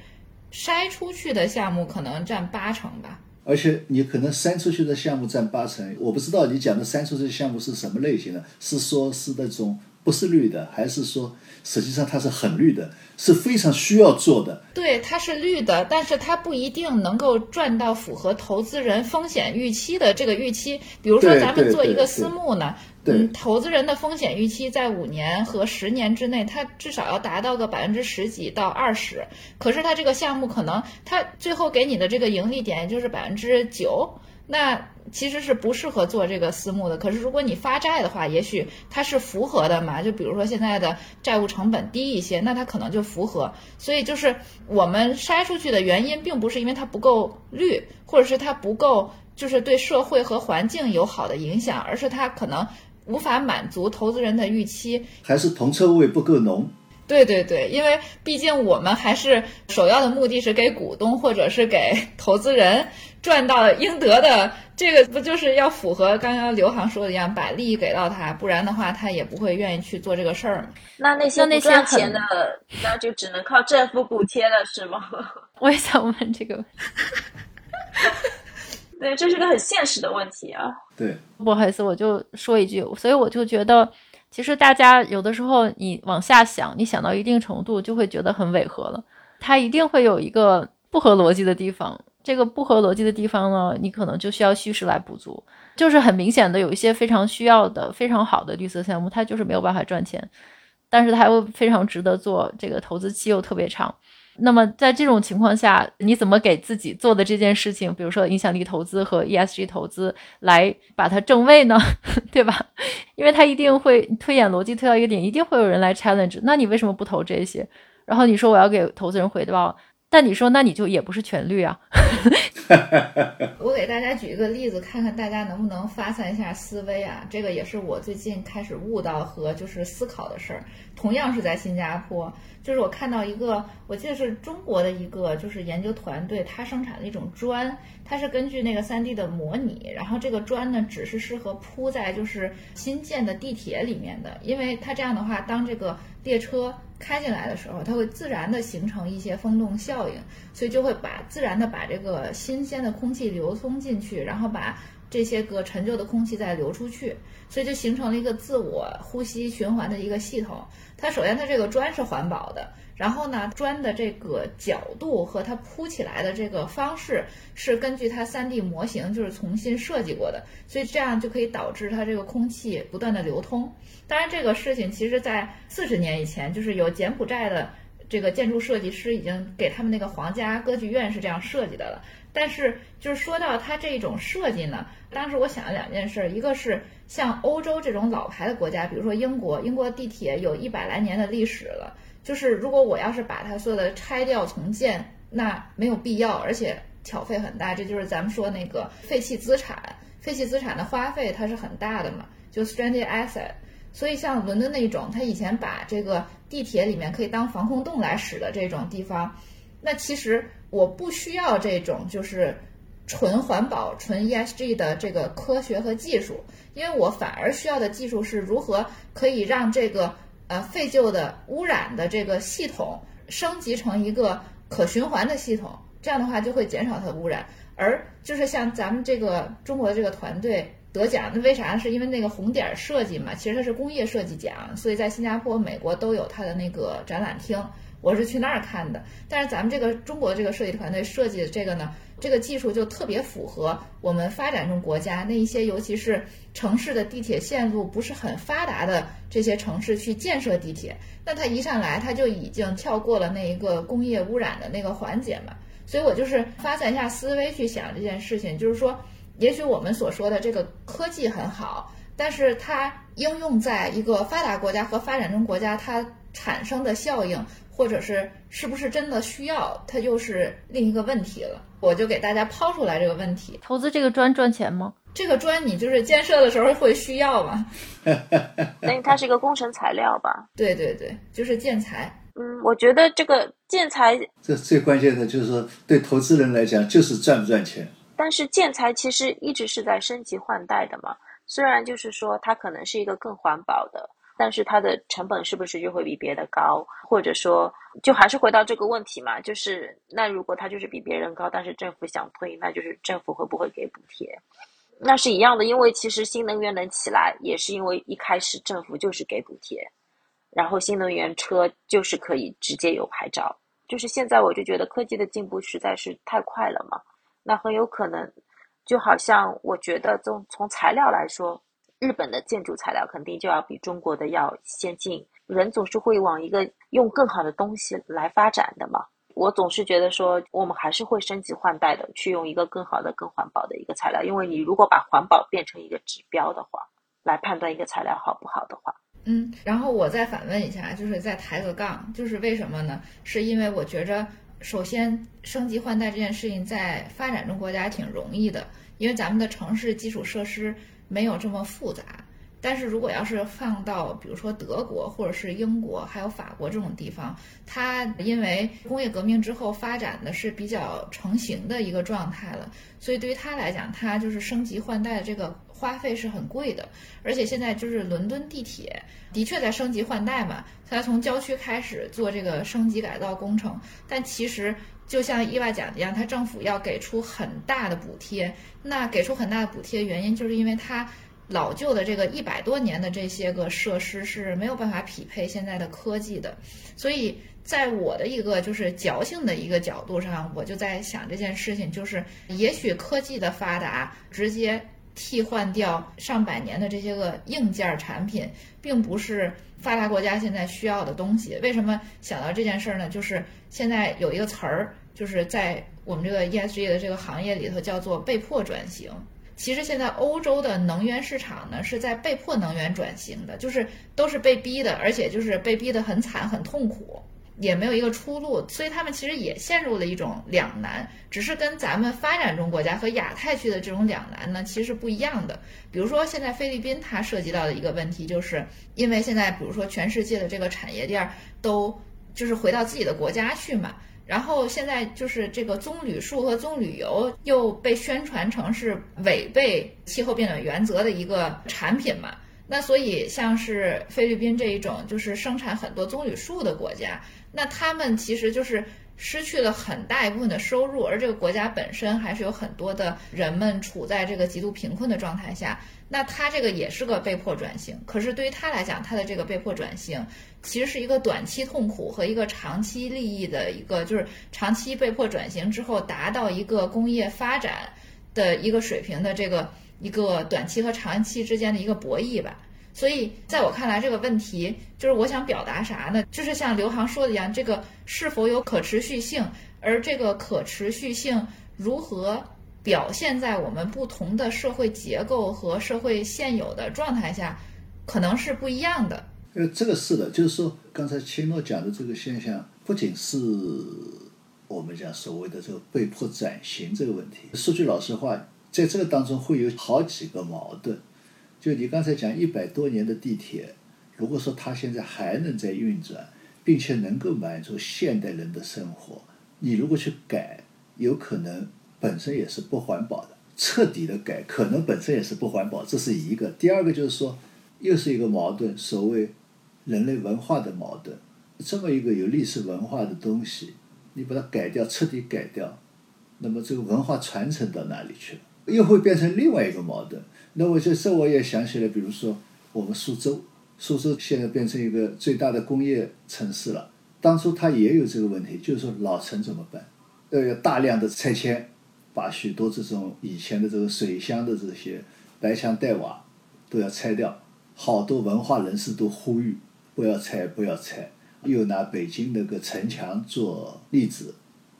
Speaker 1: 筛出去的项目可能占八成吧。
Speaker 3: 而且你可能筛出去的项目占八成，我不知道你讲的筛出去的项目是什么类型的，是说是那种不是绿的，还是说实际上它是很绿的，是非常需要做的。
Speaker 1: 对，它是绿的，但是它不一定能够赚到符合投资人风险预期的这个预期。比如说，咱们做一个私募呢，嗯，投资人的风险预期在五年和十年之内，它至少要达到个百分之十几到二十。可是它这个项目可能它最后给你的这个盈利点也就是百分之九，那其实是不适合做这个私募的。可是如果你发债的话，也许它是符合的嘛。就比如说现在的债务成本低一些，那它可能就符合。所以就是我们筛出去的原因，并不是因为它不够绿，或者是它不够就是对社会和环境有好的影响，而是它可能无法满足投资人的预期。
Speaker 3: 还是铜臭味不够浓。
Speaker 1: 对对对，因为毕竟我们还是首要的目的是给股东或者是给投资人赚到应得的，这个不就是要符合刚刚刘航说的一样，把利益给到他，不然的话他也不会愿意去做这个事儿嘛。
Speaker 4: 那那些
Speaker 2: 那那些
Speaker 4: 钱的，那就只能靠政府补贴了，是吗？
Speaker 2: 我也想问这个，
Speaker 4: 对，这是个很现实的问题啊。
Speaker 3: 对，
Speaker 2: 不好意思，我就说一句，所以我就觉得，其实大家有的时候你往下想，你想到一定程度就会觉得很违和了，它一定会有一个不合逻辑的地方。这个不合逻辑的地方呢，你可能就需要叙事来补足。就是很明显的，有一些非常需要的、非常好的绿色项目，它就是没有办法赚钱，但是它又非常值得做，这个投资期又特别长。那么在这种情况下，你怎么给自己做的这件事情，比如说影响力投资和 ESG 投资，来把它正位呢？对吧？因为它一定会推演逻辑推到一个点，一定会有人来 challenge。那你为什么不投这些？然后你说我要给投资人回报，但你说那你就也不是全绿啊。
Speaker 1: 我给大家举一个例子，看看大家能不能发散一下思维啊。这个也是我最近开始悟到和就是思考的事儿。同样是在新加坡，就是我看到一个，我记得是中国的一个就是研究团队，它生产的一种砖，它是根据那个 3D 的模拟，然后这个砖呢只是适合铺在就是新建的地铁里面的，因为它这样的话，当这个列车开进来的时候，它会自然的形成一些风洞效应，所以就会把自然的把这个新鲜的空气流通进去，然后把这些个陈旧的空气再流出去，所以就形成了一个自我呼吸循环的一个系统。它首先它这个砖是环保的，然后呢，砖的这个角度和它铺起来的这个方式是根据它 3D 模型就是重新设计过的，所以这样就可以导致它这个空气不断的流通。当然，这个事情其实在四十年以前，就是有柬埔寨的这个建筑设计师已经给他们那个皇家歌剧院是这样设计的了。但是，就是说到它这种设计呢，当时我想了两件事，一个是像欧洲这种老牌的国家，比如说英国，英国地铁有一百来年的历史了，就是如果我要是把它所有的拆掉重建，那没有必要，而且挑费很大，这就是咱们说那个废弃资产，废弃资产的花费它是很大的嘛，就 stranded asset。所以像伦敦那种，它以前把这个地铁里面可以当防空洞来使的这种地方，那其实我不需要这种就是纯环保、纯 ESG 的这个科学和技术，因为我反而需要的技术是如何可以让这个呃废旧的污染的这个系统升级成一个可循环的系统，这样的话就会减少它的污染。而就是像咱们这个中国的这个团队，得奖，那为啥？是因为那个红点设计嘛，其实它是工业设计奖，所以在新加坡、美国都有它的那个展览厅。我是去那儿看的，但是咱们这个中国这个设计团队设计的这个呢，这个技术就特别符合我们发展中国家那一些，尤其是城市的地铁线路不是很发达的这些城市去建设地铁。那它一上来，它就已经跳过了那一个工业污染的那个环节嘛。所以我就是发散一下思维去想这件事情，就是说，也许我们所说的这个科技很好，但是它应用在一个发达国家和发展中国家，它产生的效应。或者是是不是真的需要，它又是另一个问题了。我就给大家抛出来这个问题：
Speaker 2: 投资这个砖赚钱吗？
Speaker 1: 这个砖你就是建设的时候会需要吗？
Speaker 4: 等于它是一个工程材料吧？
Speaker 1: 对对对，就是建材。
Speaker 4: 嗯，我觉得这个建材，
Speaker 3: 这最关键的就是，对投资人来讲，就是赚不赚钱。
Speaker 4: 但是建材其实一直是在升级换代的嘛，虽然就是说它可能是一个更环保的。但是它的成本是不是就会比别的高？或者说，就还是回到这个问题嘛？就是那如果它就是比别人高，但是政府想推，那就是政府会不会给补贴？那是一样的，因为其实新能源能起来，也是因为一开始政府就是给补贴，然后新能源车就是可以直接有牌照。就是现在我就觉得科技的进步实在是太快了嘛，那很有可能，就好像我觉得从从材料来说。日本的建筑材料肯定就要比中国的要先进，人总是会往一个用更好的东西来发展的嘛。我总是觉得说，我们还是会升级换代的，去用一个更好的、更环保的一个材料。因为你如果把环保变成一个指标的话，来判断一个材料好不好的话，
Speaker 1: 嗯，然后我再反问一下，就是再抬个杠，就是为什么呢？是因为我觉着，首先升级换代这件事情在发展中国家挺容易的，因为咱们的城市基础设施。没有这么复杂，但是如果要是放到比如说德国或者是英国还有法国这种地方，它因为工业革命之后发展的是比较成型的一个状态了，所以对于它来讲，它就是升级换代的这个花费是很贵的。而且现在就是伦敦地铁的确在升级换代嘛，它从郊区开始做这个升级改造工程，但其实。就像意外奖一样，它政府要给出很大的补贴。那给出很大的补贴原因，就是因为它老旧的这个一百多年的这些个设施是没有办法匹配现在的科技的。所以在我的一个就是矫情的一个角度上，我就在想这件事情，就是也许科技的发达直接替换掉上百年的这些个硬件产品，并不是发达国家现在需要的东西。为什么想到这件事儿呢？就是现在有一个词儿。就是在我们这个 ESG 的这个行业里头，叫做被迫转型。其实现在欧洲的能源市场呢，是在被迫能源转型的，就是都是被逼的，而且就是被逼得很惨、很痛苦，也没有一个出路。所以他们其实也陷入了一种两难，只是跟咱们发展中国家和亚太区的这种两难呢，其实不一样的。比如说现在菲律宾，它涉及到的一个问题，就是因为现在比如说全世界的这个产业链都就是回到自己的国家去嘛。然后现在就是这个棕榈树和棕榈油又被宣传成是违背气候变暖原则的一个产品嘛？那所以像是菲律宾这一种就是生产很多棕榈树的国家，那他们其实就是失去了很大一部分的收入，而这个国家本身还是有很多的人们处在这个极度贫困的状态下。那他这个也是个被迫转型，可是对于他来讲，他的这个被迫转型其实是一个短期痛苦和一个长期利益的一个，就是长期被迫转型之后达到一个工业发展的一个水平的这个一个短期和长期之间的一个博弈吧。所以在我看来，这个问题就是我想表达啥呢？就是像刘航说的一样，这个是否有可持续性，而这个可持续性如何？表现在我们不同的社会结构和社会现有的状态下，可能是不一样的。
Speaker 3: 呃，这个是的，就是说，刚才秦诺讲的这个现象，不仅是我们讲所谓的这个被迫转型这个问题。说句老实话，在这个当中会有好几个矛盾。就你刚才讲一百多年的地铁，如果说它现在还能在运转，并且能够满足现代人的生活，你如果去改，有可能。本身也是不环保的，彻底的改可能本身也是不环保，这是一个。第二个就是说，又是一个矛盾，所谓人类文化的矛盾。这么一个有历史文化的东西，你把它改掉，彻底改掉，那么这个文化传承到哪里去了？又会变成另外一个矛盾。那我就这我也想起来，比如说我们苏州，苏州现在变成一个最大的工业城市了。当初它也有这个问题，就是说老城怎么办？要大量的拆迁，把许多这种以前的这个水乡的这些白墙黛瓦都要拆掉。好多文化人士都呼吁不要拆，不要拆。又拿北京那个城墙做例子，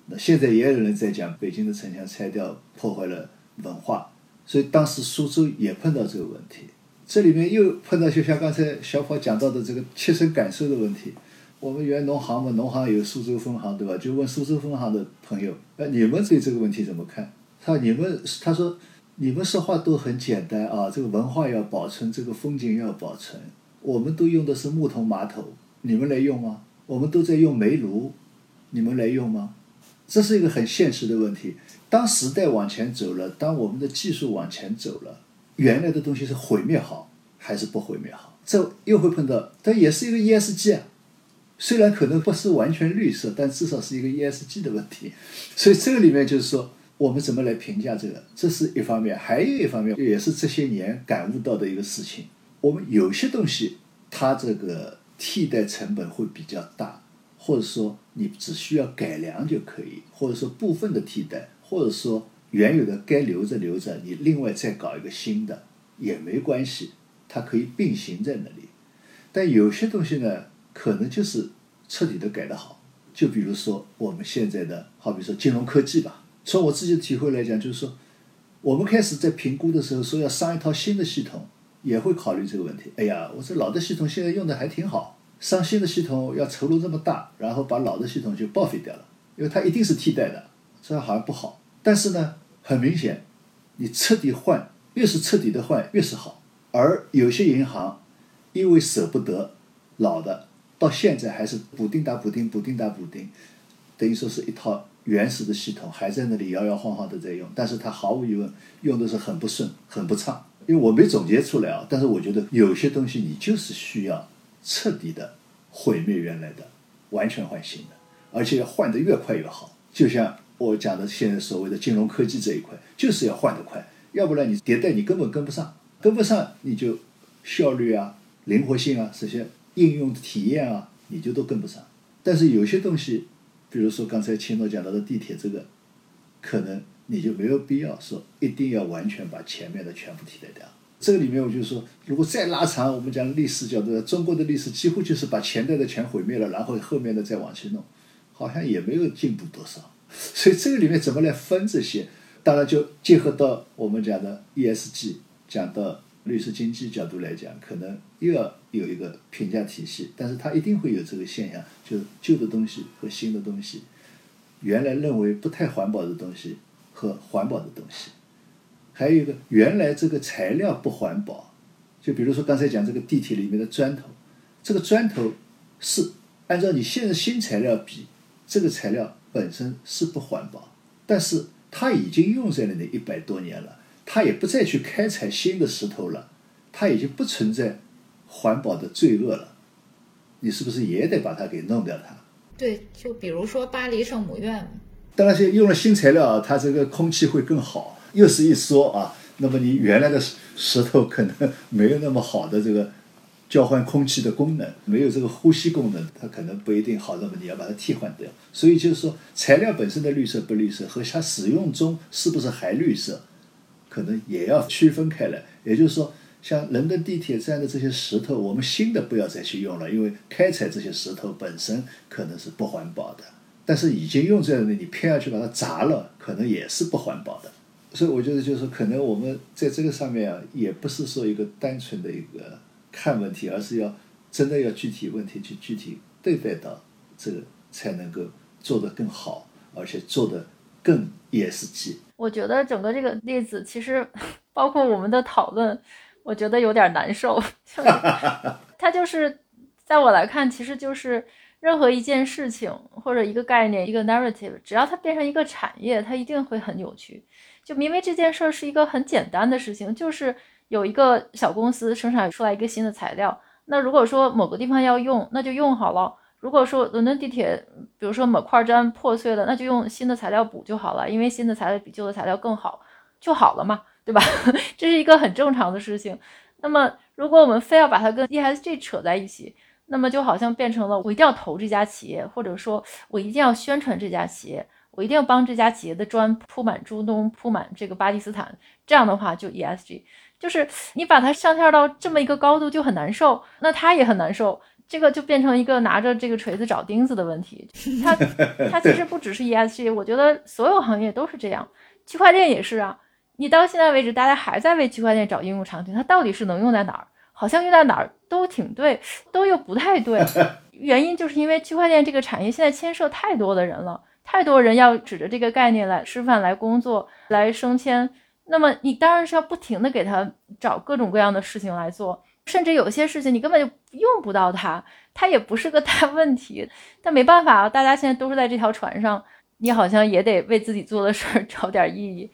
Speaker 3: 那现在也有人在讲北京的城墙拆掉破坏了文化。所以当时苏州也碰到这个问题，这里面又碰到就像刚才小跑讲到的这个切身感受的问题。我们原农行嘛，农行有苏州分行，对吧？就问苏州分行的朋友，哎，你们对这个问题怎么看？他你们他说你们说话都很简单啊，这个文化要保存，这个风景要保存，我们都用的是木桶马桶，你们来用吗？我们都在用煤炉，你们来用吗？这是一个很现实的问题。当时代往前走了，当我们的技术往前走了，原来的东西是毁灭好还是不毁灭好？这又会碰到，它也是一个 ESG 啊。虽然可能不是完全绿色，但至少是一个 ESG 的问题。所以这个里面就是说，我们怎么来评价这个？这是一方面，还有一方面也是这些年感悟到的一个事情。我们有些东西，它这个替代成本会比较大，或者说你只需要改良就可以，或者说部分的替代，或者说原有的该留着留着，你另外再搞一个新的也没关系，它可以并行在那里。但有些东西呢？可能就是彻底的改得好，就比如说我们现在的，好比说金融科技吧。从我自己的体会来讲，就是说，我们开始在评估的时候说要上一套新的系统，也会考虑这个问题。哎呀，我这老的系统现在用的还挺好，上新的系统要投入这么大，然后把老的系统就报废掉了，因为它一定是替代的，这样好像不好。但是呢，很明显，你彻底换，越是彻底的换越是好。而有些银行因为舍不得老的。到现在还是补丁打补丁，补丁打补丁，等于说是一套原始的系统还在那里摇摇晃晃的在用，但是它毫无疑问用的是很不顺、很不畅。因为我没总结出来啊，但是我觉得有些东西你就是需要彻底的毁灭原来的，完全换新的，而且要换得越快越好。就像我讲的现在所谓的金融科技这一块，就是要换得快，要不然你迭代你根本跟不上，跟不上你就效率啊、灵活性啊这些。应用的体验啊，你就都跟不上。但是有些东西，比如说刚才青诺讲到的地铁这个，可能你就没有必要说一定要完全把前面的全部替代掉。这个里面我就说，如果再拉长我们讲历史角度，中国的历史几乎就是把前代的全毁灭了，然后后面的再往前弄，好像也没有进步多少。所以这个里面怎么来分这些？当然就结合到我们讲的 ESG，讲到绿色经济角度来讲，可能又要。有一个评价体系，但是它一定会有这个现象，就是旧的东西和新的东西，原来认为不太环保的东西和环保的东西，还有一个原来这个材料不环保，就比如说刚才讲这个地铁里面的砖头，这个砖头是按照你现在新材料比，这个材料本身是不环保，但是它已经用在了那一百多年了，它也不再去开采新的石头了，它已经不存在。环保的罪恶了，你是不是也得把它给弄掉？它
Speaker 1: 对，就比如说巴黎圣母院，
Speaker 3: 当然是用了新材料，它这个空气会更好。又是一说啊，那么你原来的石头可能没有那么好的这个交换空气的功能，没有这个呼吸功能，它可能不一定好。那么你要把它替换掉。所以就是说，材料本身的绿色不绿色和它使用中是不是还绿色，可能也要区分开来。也就是说。像伦敦地铁站的这些石头，我们新的不要再去用了，因为开采这些石头本身可能是不环保的。但是已经用在那里，你偏要去把它砸了，可能也是不环保的。所以我觉得，就是可能我们在这个上面啊，也不是说一个单纯的一个看问题，而是要真的要具体问题去具体对待到这个，才能够做得更好，而且做得更 ESG。
Speaker 2: 我觉得整个这个例子，其实包括我们的讨论。我觉得有点难受，它就是在我来看，其实就是任何一件事情或者一个概念、一个 narrative，只要它变成一个产业，它一定会很扭曲。就明明这件事儿是一个很简单的事情，就是有一个小公司生产出来一个新的材料，那如果说某个地方要用，那就用好了；如果说伦敦地铁，比如说某块砖破碎了，那就用新的材料补就好了，因为新的材料比旧的材料更好。就好了嘛，对吧？这是一个很正常的事情。那么，如果我们非要把它跟 ESG 扯在一起，那么就好像变成了我一定要投这家企业，或者说我一定要宣传这家企业，我一定要帮这家企业的砖铺满中东，铺满这个巴基斯坦。这样的话，就 ESG，就是你把它上跳到这么一个高度就很难受，那他也很难受。这个就变成一个拿着这个锤子找钉子的问题。它 它其实不只是 ESG，我觉得所有行业都是这样，区块链也是啊。你到现在为止，大家还在为区块链找应用场景，它到底是能用在哪儿？好像用在哪儿都挺对，都又不太对。原因就是因为区块链这个产业现在牵涉太多的人了，太多人要指着这个概念来吃饭、来工作、来升迁。那么你当然是要不停的给他找各种各样的事情来做。甚至有些事情你根本就用不到他，他也不是个大问题。但没办法啊，大家现在都是在这条船上，你好像也得为自己做的事儿 找点意义。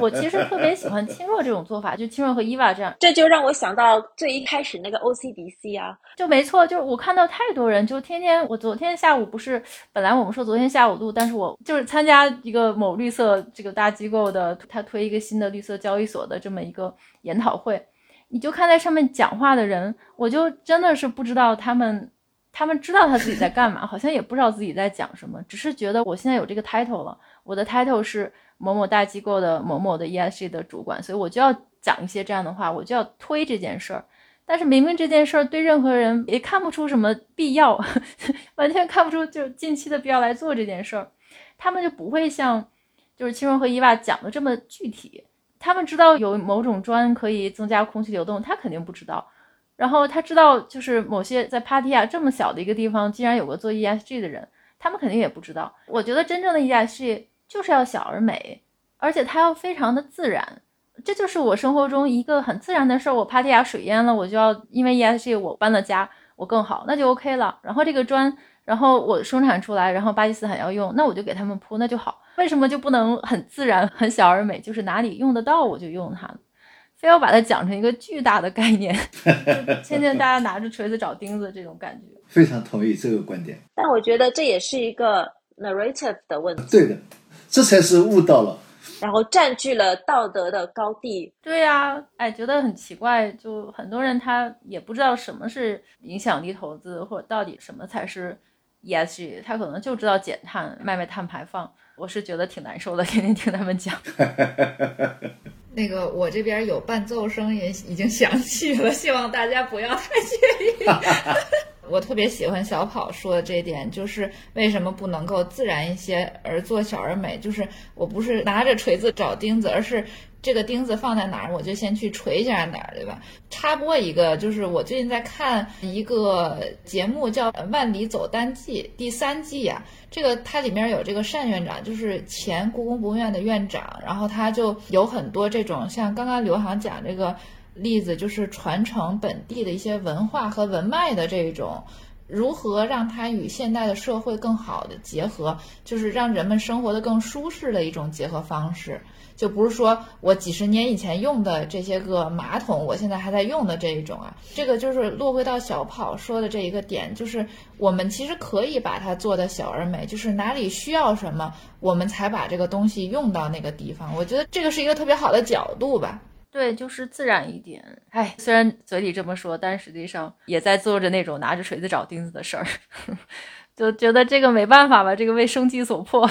Speaker 2: 我其实特别喜欢 清若这种做法，就清若和伊娃这样，
Speaker 4: 这就让我想到最一开始那个 OCDC 啊，
Speaker 2: 就没错，就是我看到太多人就天天，我昨天下午不是本来我们说昨天下午录，但是我就是参加一个某绿色这个大机构的，他推一个新的绿色交易所的这么一个研讨会。你就看在上面讲话的人，我就真的是不知道他们，他们知道他自己在干嘛，好像也不知道自己在讲什么，只是觉得我现在有这个 title 了，我的 title 是某某大机构的某某的 ESG 的主管，所以我就要讲一些这样的话，我就要推这件事儿。但是明明这件事儿对任何人也看不出什么必要，完全看不出就近期的必要来做这件事儿，他们就不会像就是青荣和伊娃讲的这么具体。他们知道有某种砖可以增加空气流动，他肯定不知道。然后他知道，就是某些在帕提亚这么小的一个地方，竟然有个做 ESG 的人，他们肯定也不知道。我觉得真正的 ESG 就是要小而美，而且它要非常的自然。这就是我生活中一个很自然的事儿。我帕提亚水淹了，我就要因为 ESG 我搬了家，我更好，那就 OK 了。然后这个砖，然后我生产出来，然后巴基斯坦要用，那我就给他们铺，那就好。为什么就不能很自然、很小而美？就是哪里用得到我就用它，非要把它讲成一个巨大的概念，天天大家拿着锤子找钉子这种感觉。
Speaker 3: 非常同意这个观点，
Speaker 4: 但我觉得这也是一个 narrative 的问题。
Speaker 3: 对的，这才是悟到了，
Speaker 4: 然后占据了道德的高地。
Speaker 2: 对呀，哎，觉得很奇怪，就很多人他也不知道什么是影响力投资，或者到底什么才是 ESG，他可能就知道减碳、卖卖碳排放。我是觉得挺难受的，天天听他们讲。
Speaker 1: 那个，我这边有伴奏声音已经 响起了，希望大家不要太介意。我特别喜欢小跑说的这点，就是为什么不能够自然一些而做小而美？就是我不是拿着锤子找钉子，而是。这个钉子放在哪儿，我就先去锤一下哪儿，对吧？插播一个，就是我最近在看一个节目，叫《万里走单骑》第三季呀。这个它里面有这个单院长，就是前故宫博物院的院长，然后他就有很多这种像刚刚刘航讲这个例子，就是传承本地的一些文化和文脉的这种，如何让它与现代的社会更好的结合，就是让人们生活的更舒适的一种结合方式。就不是说我几十年以前用的这些个马桶，我现在还在用的这一种啊，这个就是落回到小跑说的这一个点，就是我们其实可以把它做的小而美，就是哪里需要什么，我们才把这个东西用到那个地方。我觉得这个是一个特别好的角度吧。
Speaker 2: 对，就是自然一点。哎，虽然嘴里这么说，但实际上也在做着那种拿着锤子找钉子的事儿，就觉得这个没办法吧，这个为生计所迫。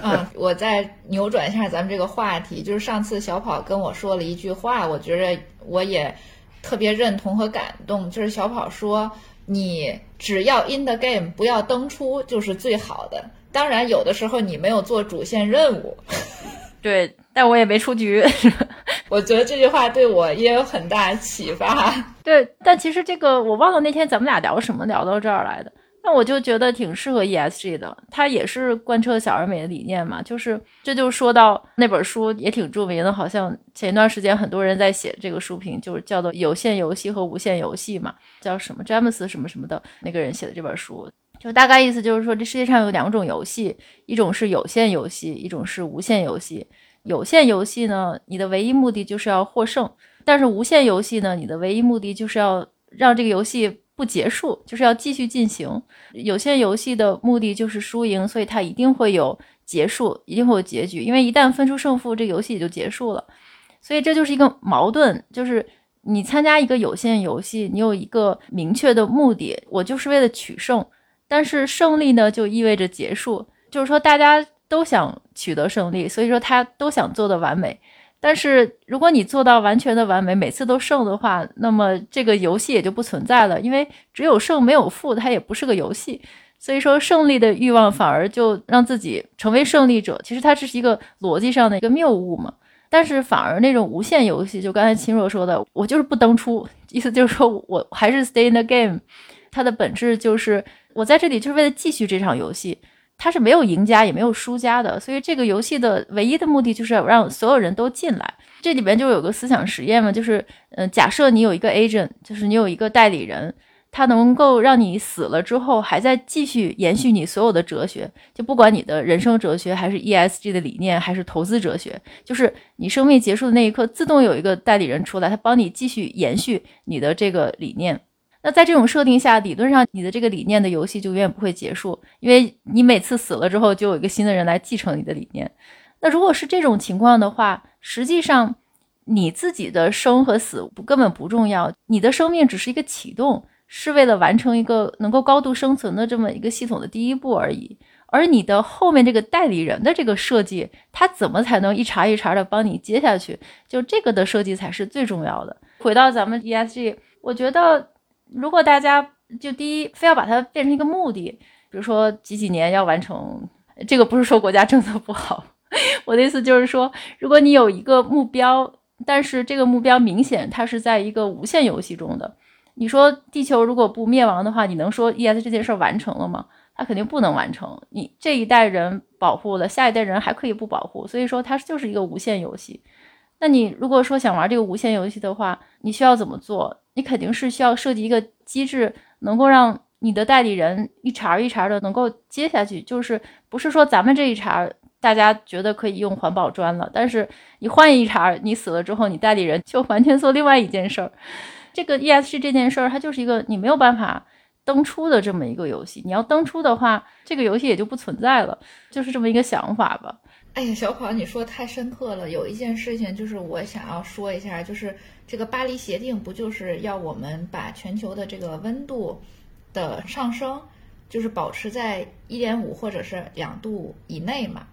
Speaker 1: 嗯，我再扭转一下咱们这个话题，就是上次小跑跟我说了一句话，我觉着我也特别认同和感动。就是小跑说，你只要 in the game，不要登出就是最好的。当然，有的时候你没有做主线任务，
Speaker 2: 对，但我也没出局。
Speaker 1: 我觉得这句话对我也有很大启发。
Speaker 2: 对，但其实这个我忘了那天咱们俩聊什么聊到这儿来的。那我就觉得挺适合 ESG 的，它也是贯彻小而美的理念嘛。就是这就说到那本书也挺著名的，好像前一段时间很多人在写这个书评，就是叫做《有限游戏和无限游戏》嘛，叫什么詹姆斯什么什么的那个人写的这本书，就大概意思就是说，这世界上有两种游戏，一种是有限游戏，一种是无限游戏。有限游戏呢，你的唯一目的就是要获胜；但是无限游戏呢，你的唯一目的就是要让这个游戏。不结束，就是要继续进行。有限游戏的目的就是输赢，所以它一定会有结束，一定会有结局。因为一旦分出胜负，这游戏也就结束了。所以这就是一个矛盾，就是你参加一个有限游戏，你有一个明确的目的，我就是为了取胜。但是胜利呢，就意味着结束，就是说大家都想取得胜利，所以说他都想做的完美。但是如果你做到完全的完美，每次都胜的话，那么这个游戏也就不存在了，因为只有胜没有负，它也不是个游戏。所以说，胜利的欲望反而就让自己成为胜利者，其实它这是一个逻辑上的一个谬误嘛。但是反而那种无限游戏，就刚才秦若说的，我就是不登出，意思就是说我还是 stay in the game，它的本质就是我在这里就是为了继续这场游戏。它是没有赢家也没有输家的，所以这个游戏的唯一的目的就是让所有人都进来。这里边就有个思想实验嘛，就是，嗯，假设你有一个 agent，就是你有一个代理人，他能够让你死了之后还在继续延续你所有的哲学，就不管你的人生哲学还是 ESG 的理念还是投资哲学，就是你生命结束的那一刻，自动有一个代理人出来，他帮你继续延续你的这个理念。那在这种设定下，理论上你的这个理念的游戏就永远不会结束，因为你每次死了之后，就有一个新的人来继承你的理念。那如果是这种情况的话，实际上你自己的生和死根本不重要，你的生命只是一个启动，是为了完成一个能够高度生存的这么一个系统的第一步而已。而你的后面这个代理人的这个设计，他怎么才能一茬一茬的帮你接下去？就这个的设计才是最重要的。回到咱们 ESG，我觉得。如果大家就第一非要把它变成一个目的，比如说几几年要完成，这个不是说国家政策不好，我的意思就是说，如果你有一个目标，但是这个目标明显它是在一个无限游戏中的，你说地球如果不灭亡的话，你能说 ES 这件事完成了吗？它肯定不能完成。你这一代人保护了，下一代人还可以不保护，所以说它就是一个无限游戏。那你如果说想玩这个无限游戏的话，你需要怎么做？你肯定是需要设计一个机制，能够让你的代理人一茬一茬的能够接下去。就是不是说咱们这一茬大家觉得可以用环保砖了，但是你换一茬，你死了之后，你代理人就完全做另外一件事儿。这个 ESG 这件事儿，它就是一个你没有办法登出的这么一个游戏。你要登出的话，这个游戏也就不存在了。就是这么一个想法吧。
Speaker 1: 哎呀，小跑，你说太深刻了。有一件事情就是我想要说一下，就是这个巴黎协定不就是要我们把全球的这个温度的上升，就是保持在一点五或者是两度以内嘛？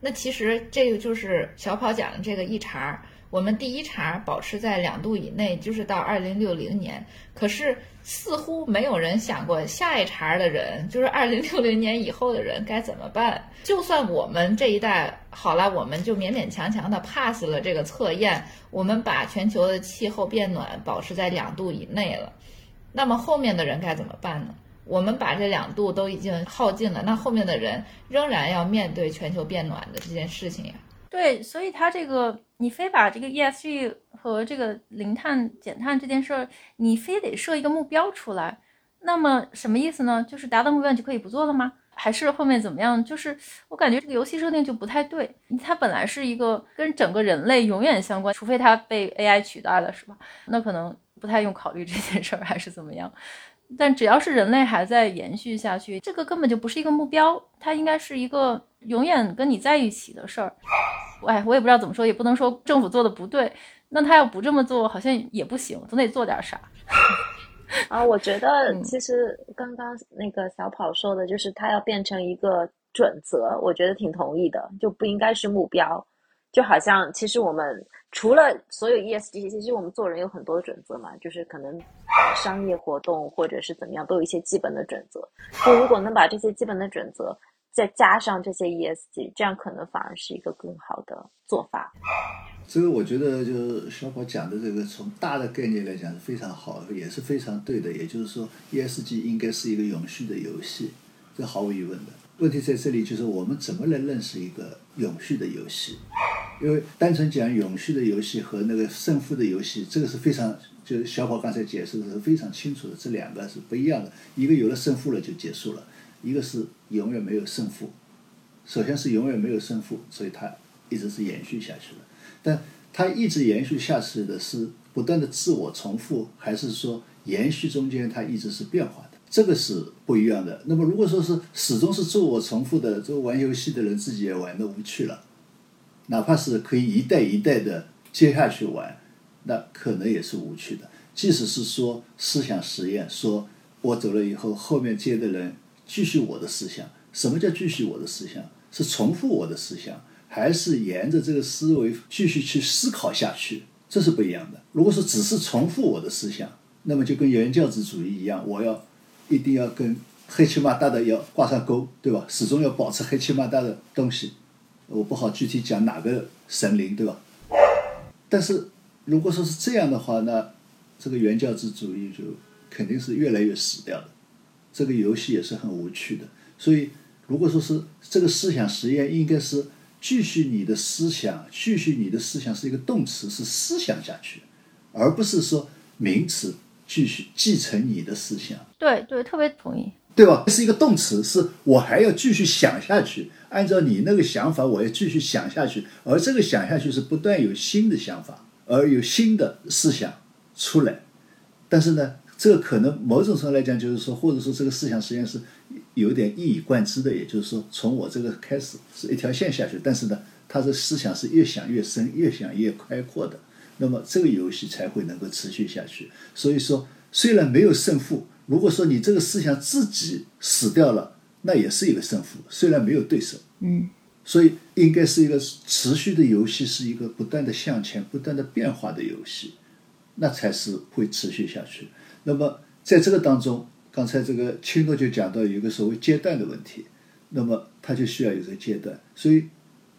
Speaker 1: 那其实这个就是小跑讲的这个一茬。我们第一茬保持在两度以内，就是到二零六零年。可是似乎没有人想过下一茬的人，就是二零六零年以后的人该怎么办。就算我们这一代好了，我们就勉勉强强的 pass 了这个测验，我们把全球的气候变暖保持在两度以内了。那么后面的人该怎么办呢？我们把这两度都已经耗尽了，那后面的人仍然要面对全球变暖的这件事情呀。
Speaker 2: 对，所以他这个，你非把这个 ESG 和这个零碳减碳这件事儿，你非得设一个目标出来，那么什么意思呢？就是达到目标就可以不做了吗？还是后面怎么样？就是我感觉这个游戏设定就不太对，它本来是一个跟整个人类永远相关，除非它被 AI 取代了，是吧？那可能不太用考虑这件事儿，还是怎么样？但只要是人类还在延续下去，这个根本就不是一个目标，它应该是一个永远跟你在一起的事儿。哎，我也不知道怎么说，也不能说政府做的不对。那他要不这么做，好像也不行，总得做点啥。
Speaker 4: 啊，我觉得其实刚刚那个小跑说的，就是他要变成一个准则，我觉得挺同意的，就不应该是目标。就好像其实我们除了所有 ESG，其实我们做人有很多准则嘛，就是可能商业活动或者是怎么样，都有一些基本的准则。就如果能把这些基本的准则再加上这些 ESG，这样可能反而是一个更好的做法。
Speaker 3: 这个我觉得就是小宝讲的这个，从大的概念来讲是非常好，也是非常对的。也就是说，ESG 应该是一个永续的游戏，这毫无疑问的。问题在这里，就是我们怎么来认识一个永续的游戏？因为单纯讲永续的游戏和那个胜负的游戏，这个是非常，就是小宝刚才解释的是非常清楚的，这两个是不一样的。一个有了胜负了就结束了，一个是永远没有胜负。首先是永远没有胜负，所以它一直是延续下去的。但它一直延续下去的是不断的自我重复，还是说延续中间它一直是变化的，这个是不一样的。那么如果说是始终是自我重复的，这玩游戏的人自己也玩的无趣了，哪怕是可以一代一代的接下去玩，那可能也是无趣的。即使是说思想实验，说我走了以后，后面接的人继续我的思想，什么叫继续我的思想？是重复我的思想，还是沿着这个思维继续去思考下去？这是不一样的。如果说只是重复我的思想，那么就跟原教旨主义一样，我要一定要跟黑漆麻大的要挂上钩，对吧？始终要保持黑漆麻大的东西。我不好具体讲哪个神灵，对吧？但是如果说是这样的话，那这个原教旨主义就肯定是越来越死掉的。这个游戏也是很无趣的。所以，如果说是这个思想实验，应该是继续你的思想，继续你的思想是一个动词，是思想下去，而不是说名词继续继承你的思想。
Speaker 2: 对对，特别同意。
Speaker 3: 对吧？是一个动词，是我还要继续想下去，按照你那个想法，我要继续想下去，而这个想下去是不断有新的想法，而有新的思想出来。但是呢，这个可能某种程度来讲，就是说，或者说这个思想实验是有点一以贯之的，也就是说，从我这个开始是一条线下去，但是呢，他的思想是越想越深，越想越开阔的，那么这个游戏才会能够持续下去。所以说，虽然没有胜负。如果说你这个思想自己死掉了，那也是一个胜负，虽然没有对手。
Speaker 2: 嗯，
Speaker 3: 所以应该是一个持续的游戏，是一个不断的向前、不断的变化的游戏，那才是会持续下去。那么在这个当中，刚才这个青诺就讲到有一个所谓阶段的问题，那么它就需要有个阶段，所以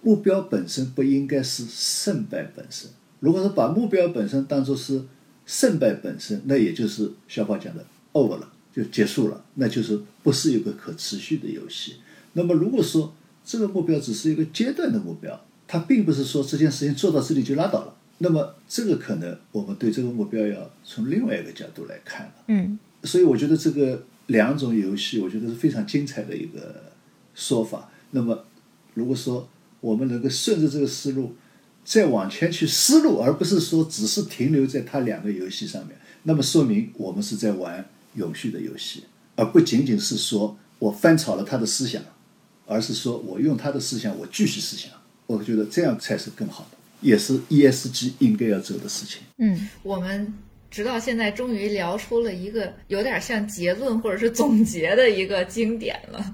Speaker 3: 目标本身不应该是胜败本身。如果说把目标本身当做是胜败本身，那也就是小宝讲的。over 了就结束了，那就是不是一个可持续的游戏。那么如果说这个目标只是一个阶段的目标，它并不是说这件事情做到这里就拉倒了。那么这个可能我们对这个目标要从另外一个角度来看了。
Speaker 2: 嗯，
Speaker 3: 所以我觉得这个两种游戏，我觉得是非常精彩的一个说法。那么如果说我们能够顺着这个思路再往前去思路，而不是说只是停留在它两个游戏上面，那么说明我们是在玩。永续的游戏，而不仅仅是说我翻炒了他的思想，而是说我用他的思想，我继续思想。我觉得这样才是更好的，也是 ESG 应该要做的事情。
Speaker 2: 嗯，
Speaker 1: 我们直到现在终于聊出了一个有点像结论或者是总结的一个经典了。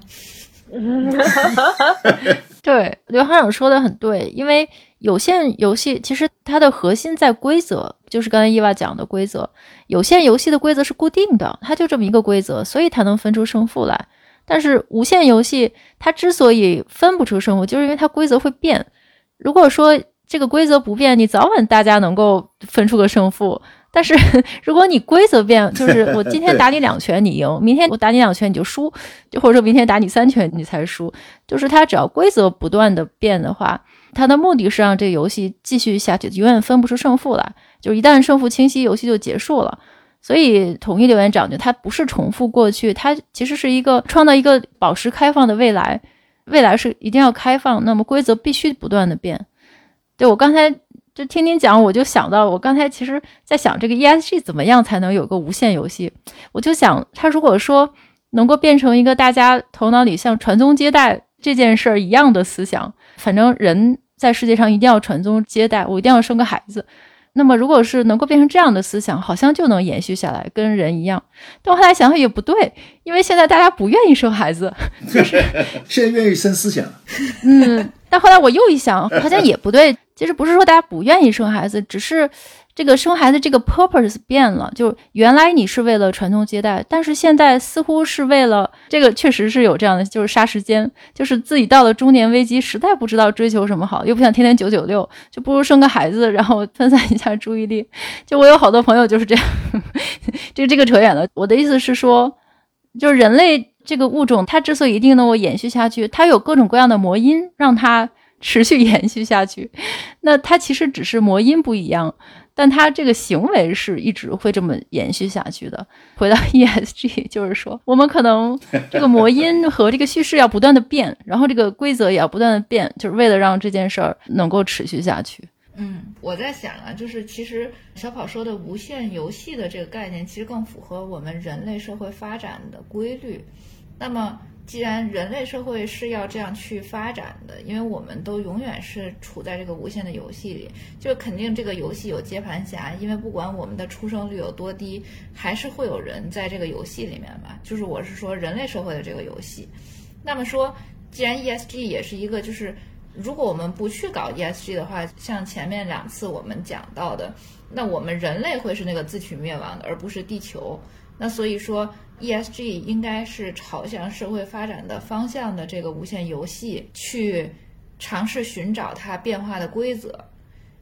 Speaker 2: 对，刘行长说的很对，因为有限游戏其实它的核心在规则，就是刚才伊娃讲的规则。有限游戏的规则是固定的，它就这么一个规则，所以它能分出胜负来。但是无限游戏它之所以分不出胜负，就是因为它规则会变。如果说这个规则不变，你早晚大家能够分出个胜负。但是 如果你规则变，就是我今天打你两拳你赢，明天我打你两拳你就输，就或者说明天打你三拳你才输，就是它只要规则不断的变的话，它的目的是让这个游戏继续下去，永远分不出胜负来。就一旦胜负清晰，游戏就结束了。所以统一留言讲，就它不是重复过去，它其实是一个创造一个保持开放的未来，未来是一定要开放，那么规则必须不断的变。对我刚才。就听您讲，我就想到，我刚才其实在想这个 ESG 怎么样才能有个无限游戏？我就想，它如果说能够变成一个大家头脑里像传宗接代这件事儿一样的思想，反正人在世界上一定要传宗接代，我一定要生个孩子。那么，如果是能够变成这样的思想，好像就能延续下来，跟人一样。但我后来想想也不对，因为现在大家不愿意生孩子，就是
Speaker 3: 现在愿意生思想。
Speaker 2: 嗯，但后来我又一想，好像也不对。其实不是说大家不愿意生孩子，只是这个生孩子这个 purpose 变了。就原来你是为了传宗接代，但是现在似乎是为了这个，确实是有这样的，就是杀时间，就是自己到了中年危机，实在不知道追求什么好，又不想天天九九六，就不如生个孩子，然后分散一下注意力。就我有好多朋友就是这样，这这个扯远了。我的意思是说，就是人类这个物种，它之所以一定能够延续下去，它有各种各样的魔音，让它。持续 延续下去，那它其实只是魔音不一样，但他这个行为是一直会这么延续下去的。回到 ESG，就是说，我们可能这个魔音和这个叙事要不断的变，然后这个规则也要不断的变，就是为了让这件事儿能够持续下去。
Speaker 1: 嗯，我在想啊，就是其实小跑说的无限游戏的这个概念，其实更符合我们人类社会发展的规律。那么，既然人类社会是要这样去发展的，因为我们都永远是处在这个无限的游戏里，就肯定这个游戏有接盘侠，因为不管我们的出生率有多低，还是会有人在这个游戏里面吧。就是我是说人类社会的这个游戏。那么说，既然 ESG 也是一个就是。如果我们不去搞 ESG 的话，像前面两次我们讲到的，那我们人类会是那个自取灭亡的，而不是地球。那所以说，ESG 应该是朝向社会发展的方向的这个无限游戏去尝试寻找它变化的规则，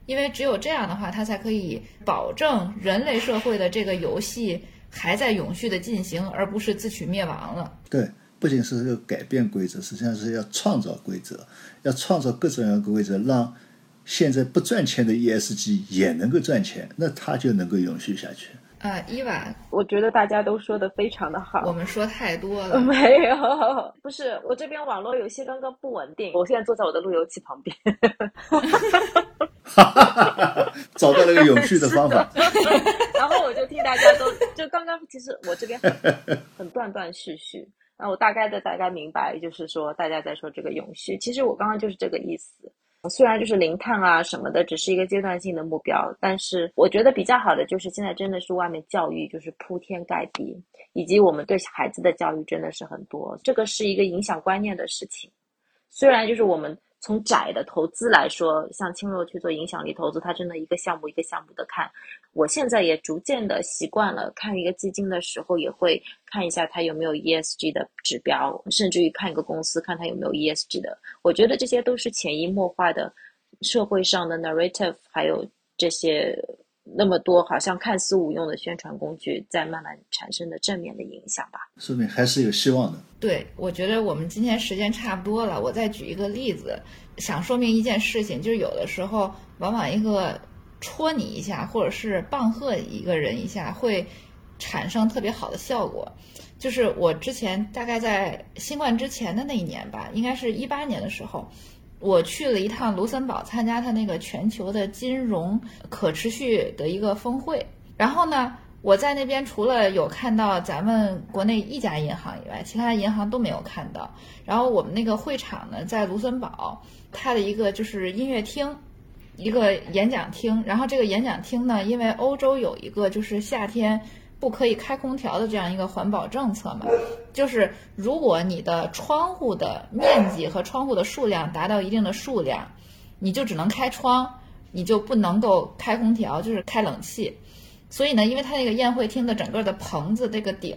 Speaker 1: 因为只有这样的话，它才可以保证人类社会的这个游戏还在永续的进行，而不是自取灭亡了。
Speaker 3: 对。不仅是要改变规则，实际上是要创造规则，要创造各种各样的规则，让现在不赚钱的 ESG 也能够赚钱，那它就能够永续下去。
Speaker 1: 啊，伊娃，
Speaker 4: 我觉得大家都说的非常的好。
Speaker 1: 我们说太多了。
Speaker 4: 没有，不是我这边网络有些刚刚不稳定，我现在坐在我的路由器旁边。
Speaker 3: 找到了一个永续的方法。
Speaker 4: 然后我就听大家都就刚刚，其实我这边很很断断续续。那我大概的大概明白，就是说大家在说这个永续，其实我刚刚就是这个意思。虽然就是零碳啊什么的，只是一个阶段性的目标，但是我觉得比较好的就是现在真的是外面教育就是铺天盖地，以及我们对孩子的教育真的是很多，这个是一个影响观念的事情。虽然就是我们。从窄的投资来说，像青若去做影响力投资，它真的一个项目一个项目的看。我现在也逐渐的习惯了，看一个基金的时候，也会看一下它有没有 ESG 的指标，甚至于看一个公司，看它有没有 ESG 的。我觉得这些都是潜移默化的社会上的 narrative，还有这些。那么多好像看似无用的宣传工具，在慢慢产生的正面的影响吧，
Speaker 3: 说明还是有希望的。
Speaker 1: 对，我觉得我们今天时间差不多了，我再举一个例子，想说明一件事情，就是有的时候，往往一个戳你一下，或者是棒喝一个人一下，会产生特别好的效果。就是我之前大概在新冠之前的那一年吧，应该是一八年的时候。我去了一趟卢森堡，参加他那个全球的金融可持续的一个峰会。然后呢，我在那边除了有看到咱们国内一家银行以外，其他银行都没有看到。然后我们那个会场呢，在卢森堡，它的一个就是音乐厅，一个演讲厅。然后这个演讲厅呢，因为欧洲有一个就是夏天。不可以开空调的这样一个环保政策嘛，就是如果你的窗户的面积和窗户的数量达到一定的数量，你就只能开窗，你就不能够开空调，就是开冷气。所以呢，因为它那个宴会厅的整个的棚子这个顶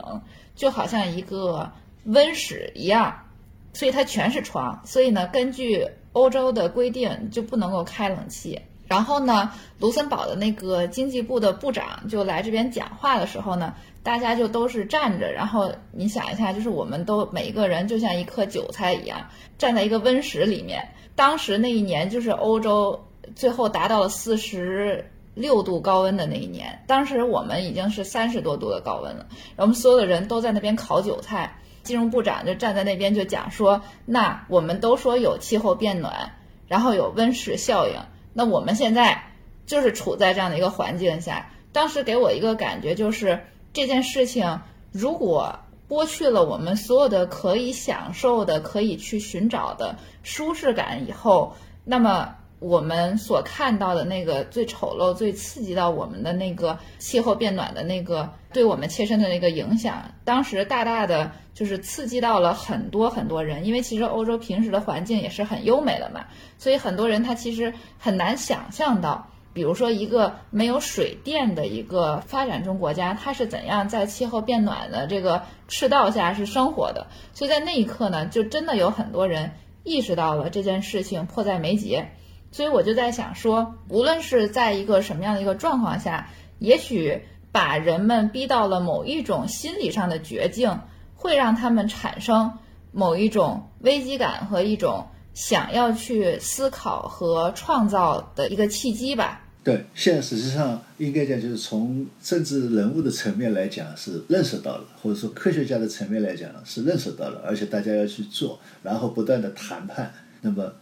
Speaker 1: 就好像一个温室一样，所以它全是窗。所以呢，根据欧洲的规定，就不能够开冷气。然后呢，卢森堡的那个经济部的部长就来这边讲话的时候呢，大家就都是站着。然后你想一下，就是我们都每一个人就像一颗韭菜一样，站在一个温室里面。当时那一年就是欧洲最后达到了四十六度高温的那一年，当时我们已经是三十多度的高温了。然后我们所有的人都在那边烤韭菜，金融部长就站在那边就讲说：“那我们都说有气候变暖，然后有温室效应。”那我们现在就是处在这样的一个环境下，当时给我一个感觉就是这件事情如果剥去了我们所有的可以享受的、可以去寻找的舒适感以后，那么我们所看到的那个最丑陋、最刺激到我们的那个气候变暖的那个对我们切身的那个影响，当时大大的就是刺激到了很多很多人，因为其实欧洲平时的环境也是很优美的嘛。所以很多人他其实很难想象到，比如说一个没有水电的一个发展中国家，它是怎样在气候变暖的这个赤道下是生活的。所以在那一刻呢，就真的有很多人意识到了这件事情迫在眉睫。所以我就在想说，无论是在一个什么样的一个状况下，也许把人们逼到了某一种心理上的绝境，会让他们产生某一种危机感和一种。想要去思考和创造的一个契机吧。
Speaker 3: 对，现在实际上应该讲，就是从政治人物的层面来讲是认识到了，或者说科学家的层面来讲是认识到了，而且大家要去做，然后不断的谈判。那么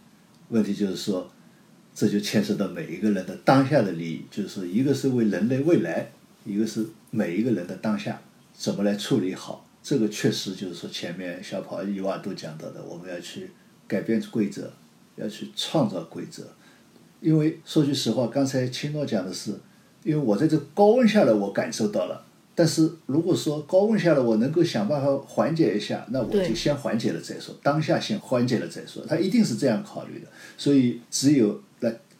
Speaker 3: 问题就是说，这就牵涉到每一个人的当下的利益，就是说，一个是为人类未来，一个是每一个人的当下，怎么来处理好？这个确实就是说，前面小跑、伊娃都讲到的，我们要去改变规则，要去创造规则。因为说句实话，刚才青诺讲的是，因为我在这高温下来，我感受到了。但是如果说高温下来，我能够想办法缓解一下，那我就先缓解了再说，当下先缓解了再说。他一定是这样考虑的。所以只有来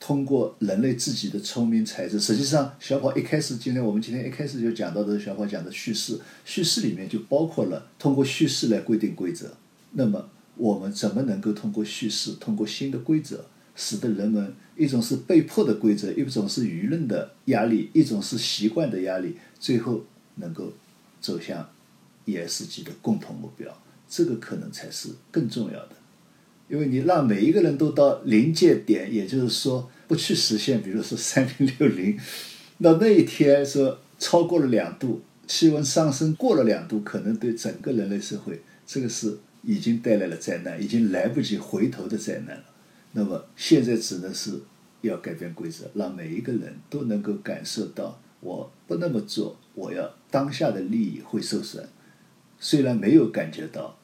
Speaker 3: 通过人类自己的聪明才智。实际上，小跑一开始，今天我们今天一开始就讲到的小跑讲的叙事，叙事里面就包括了通过叙事来规定规则。那么我们怎么能够通过叙事，通过新的规则，使得人们一种是被迫的规则，一种是舆论的压力，一种是习惯的压力，最后。能够走向 ESG 的共同目标，这个可能才是更重要的。因为你让每一个人都到临界点，也就是说不去实现，比如说三零六零，那那一天说超过了两度，气温上升过了两度，可能对整个人类社会，这个是已经带来了灾难，已经来不及回头的灾难了。那么现在只能是要改变规则，让每一个人都能够感受到。我不那么做，我要当下的利益会受损。虽然没有感觉到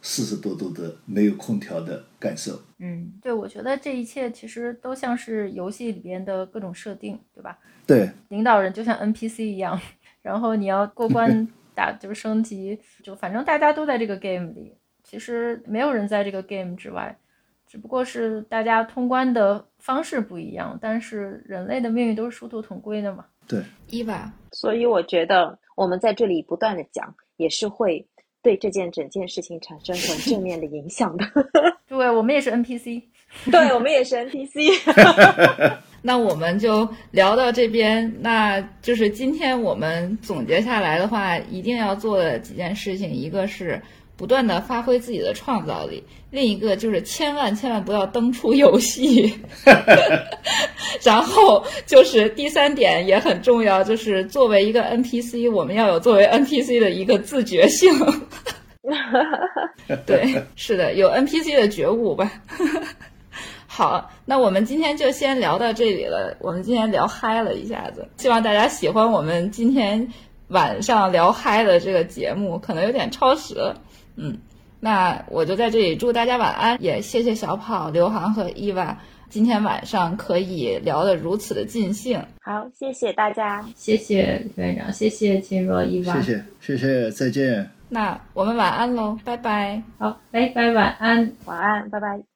Speaker 3: 四十多度的没有空调的感受。
Speaker 2: 嗯，对，我觉得这一切其实都像是游戏里边的各种设定，对吧？
Speaker 3: 对，
Speaker 2: 领导人就像 NPC 一样，然后你要过关 打就是升级，就反正大家都在这个 game 里，其实没有人在这个 game 之外，只不过是大家通关的方式不一样，但是人类的命运都是殊途同归的嘛。
Speaker 3: 对，
Speaker 1: 伊娃，
Speaker 5: 所以我觉得我们在这里不断的讲，也是会对这件整件事情产生很正面的影响的。
Speaker 2: 对，我们也是 NPC，
Speaker 5: 对我们也是 NPC。
Speaker 1: 那我们就聊到这边，那就是今天我们总结下来的话，一定要做的几件事情，一个是。不断的发挥自己的创造力，另一个就是千万千万不要登出游戏，然后就是第三点也很重要，就是作为一个 NPC，我们要有作为 NPC 的一个自觉性。对，是的，有 NPC 的觉悟吧。好，那我们今天就先聊到这里了。我们今天聊嗨了一下子，希望大家喜欢我们今天晚上聊嗨的这个节目，可能有点超时了。嗯，那我就在这里祝大家晚安，也谢谢小跑、刘航和伊娃今天晚上可以聊得如此的尽兴。
Speaker 5: 好，谢谢大家，
Speaker 2: 谢谢院长，谢谢秦若、伊娃，
Speaker 3: 谢谢，谢谢，再见。
Speaker 1: 那我们晚安喽，拜拜。
Speaker 2: 好，拜拜，晚安，
Speaker 5: 晚安，拜拜。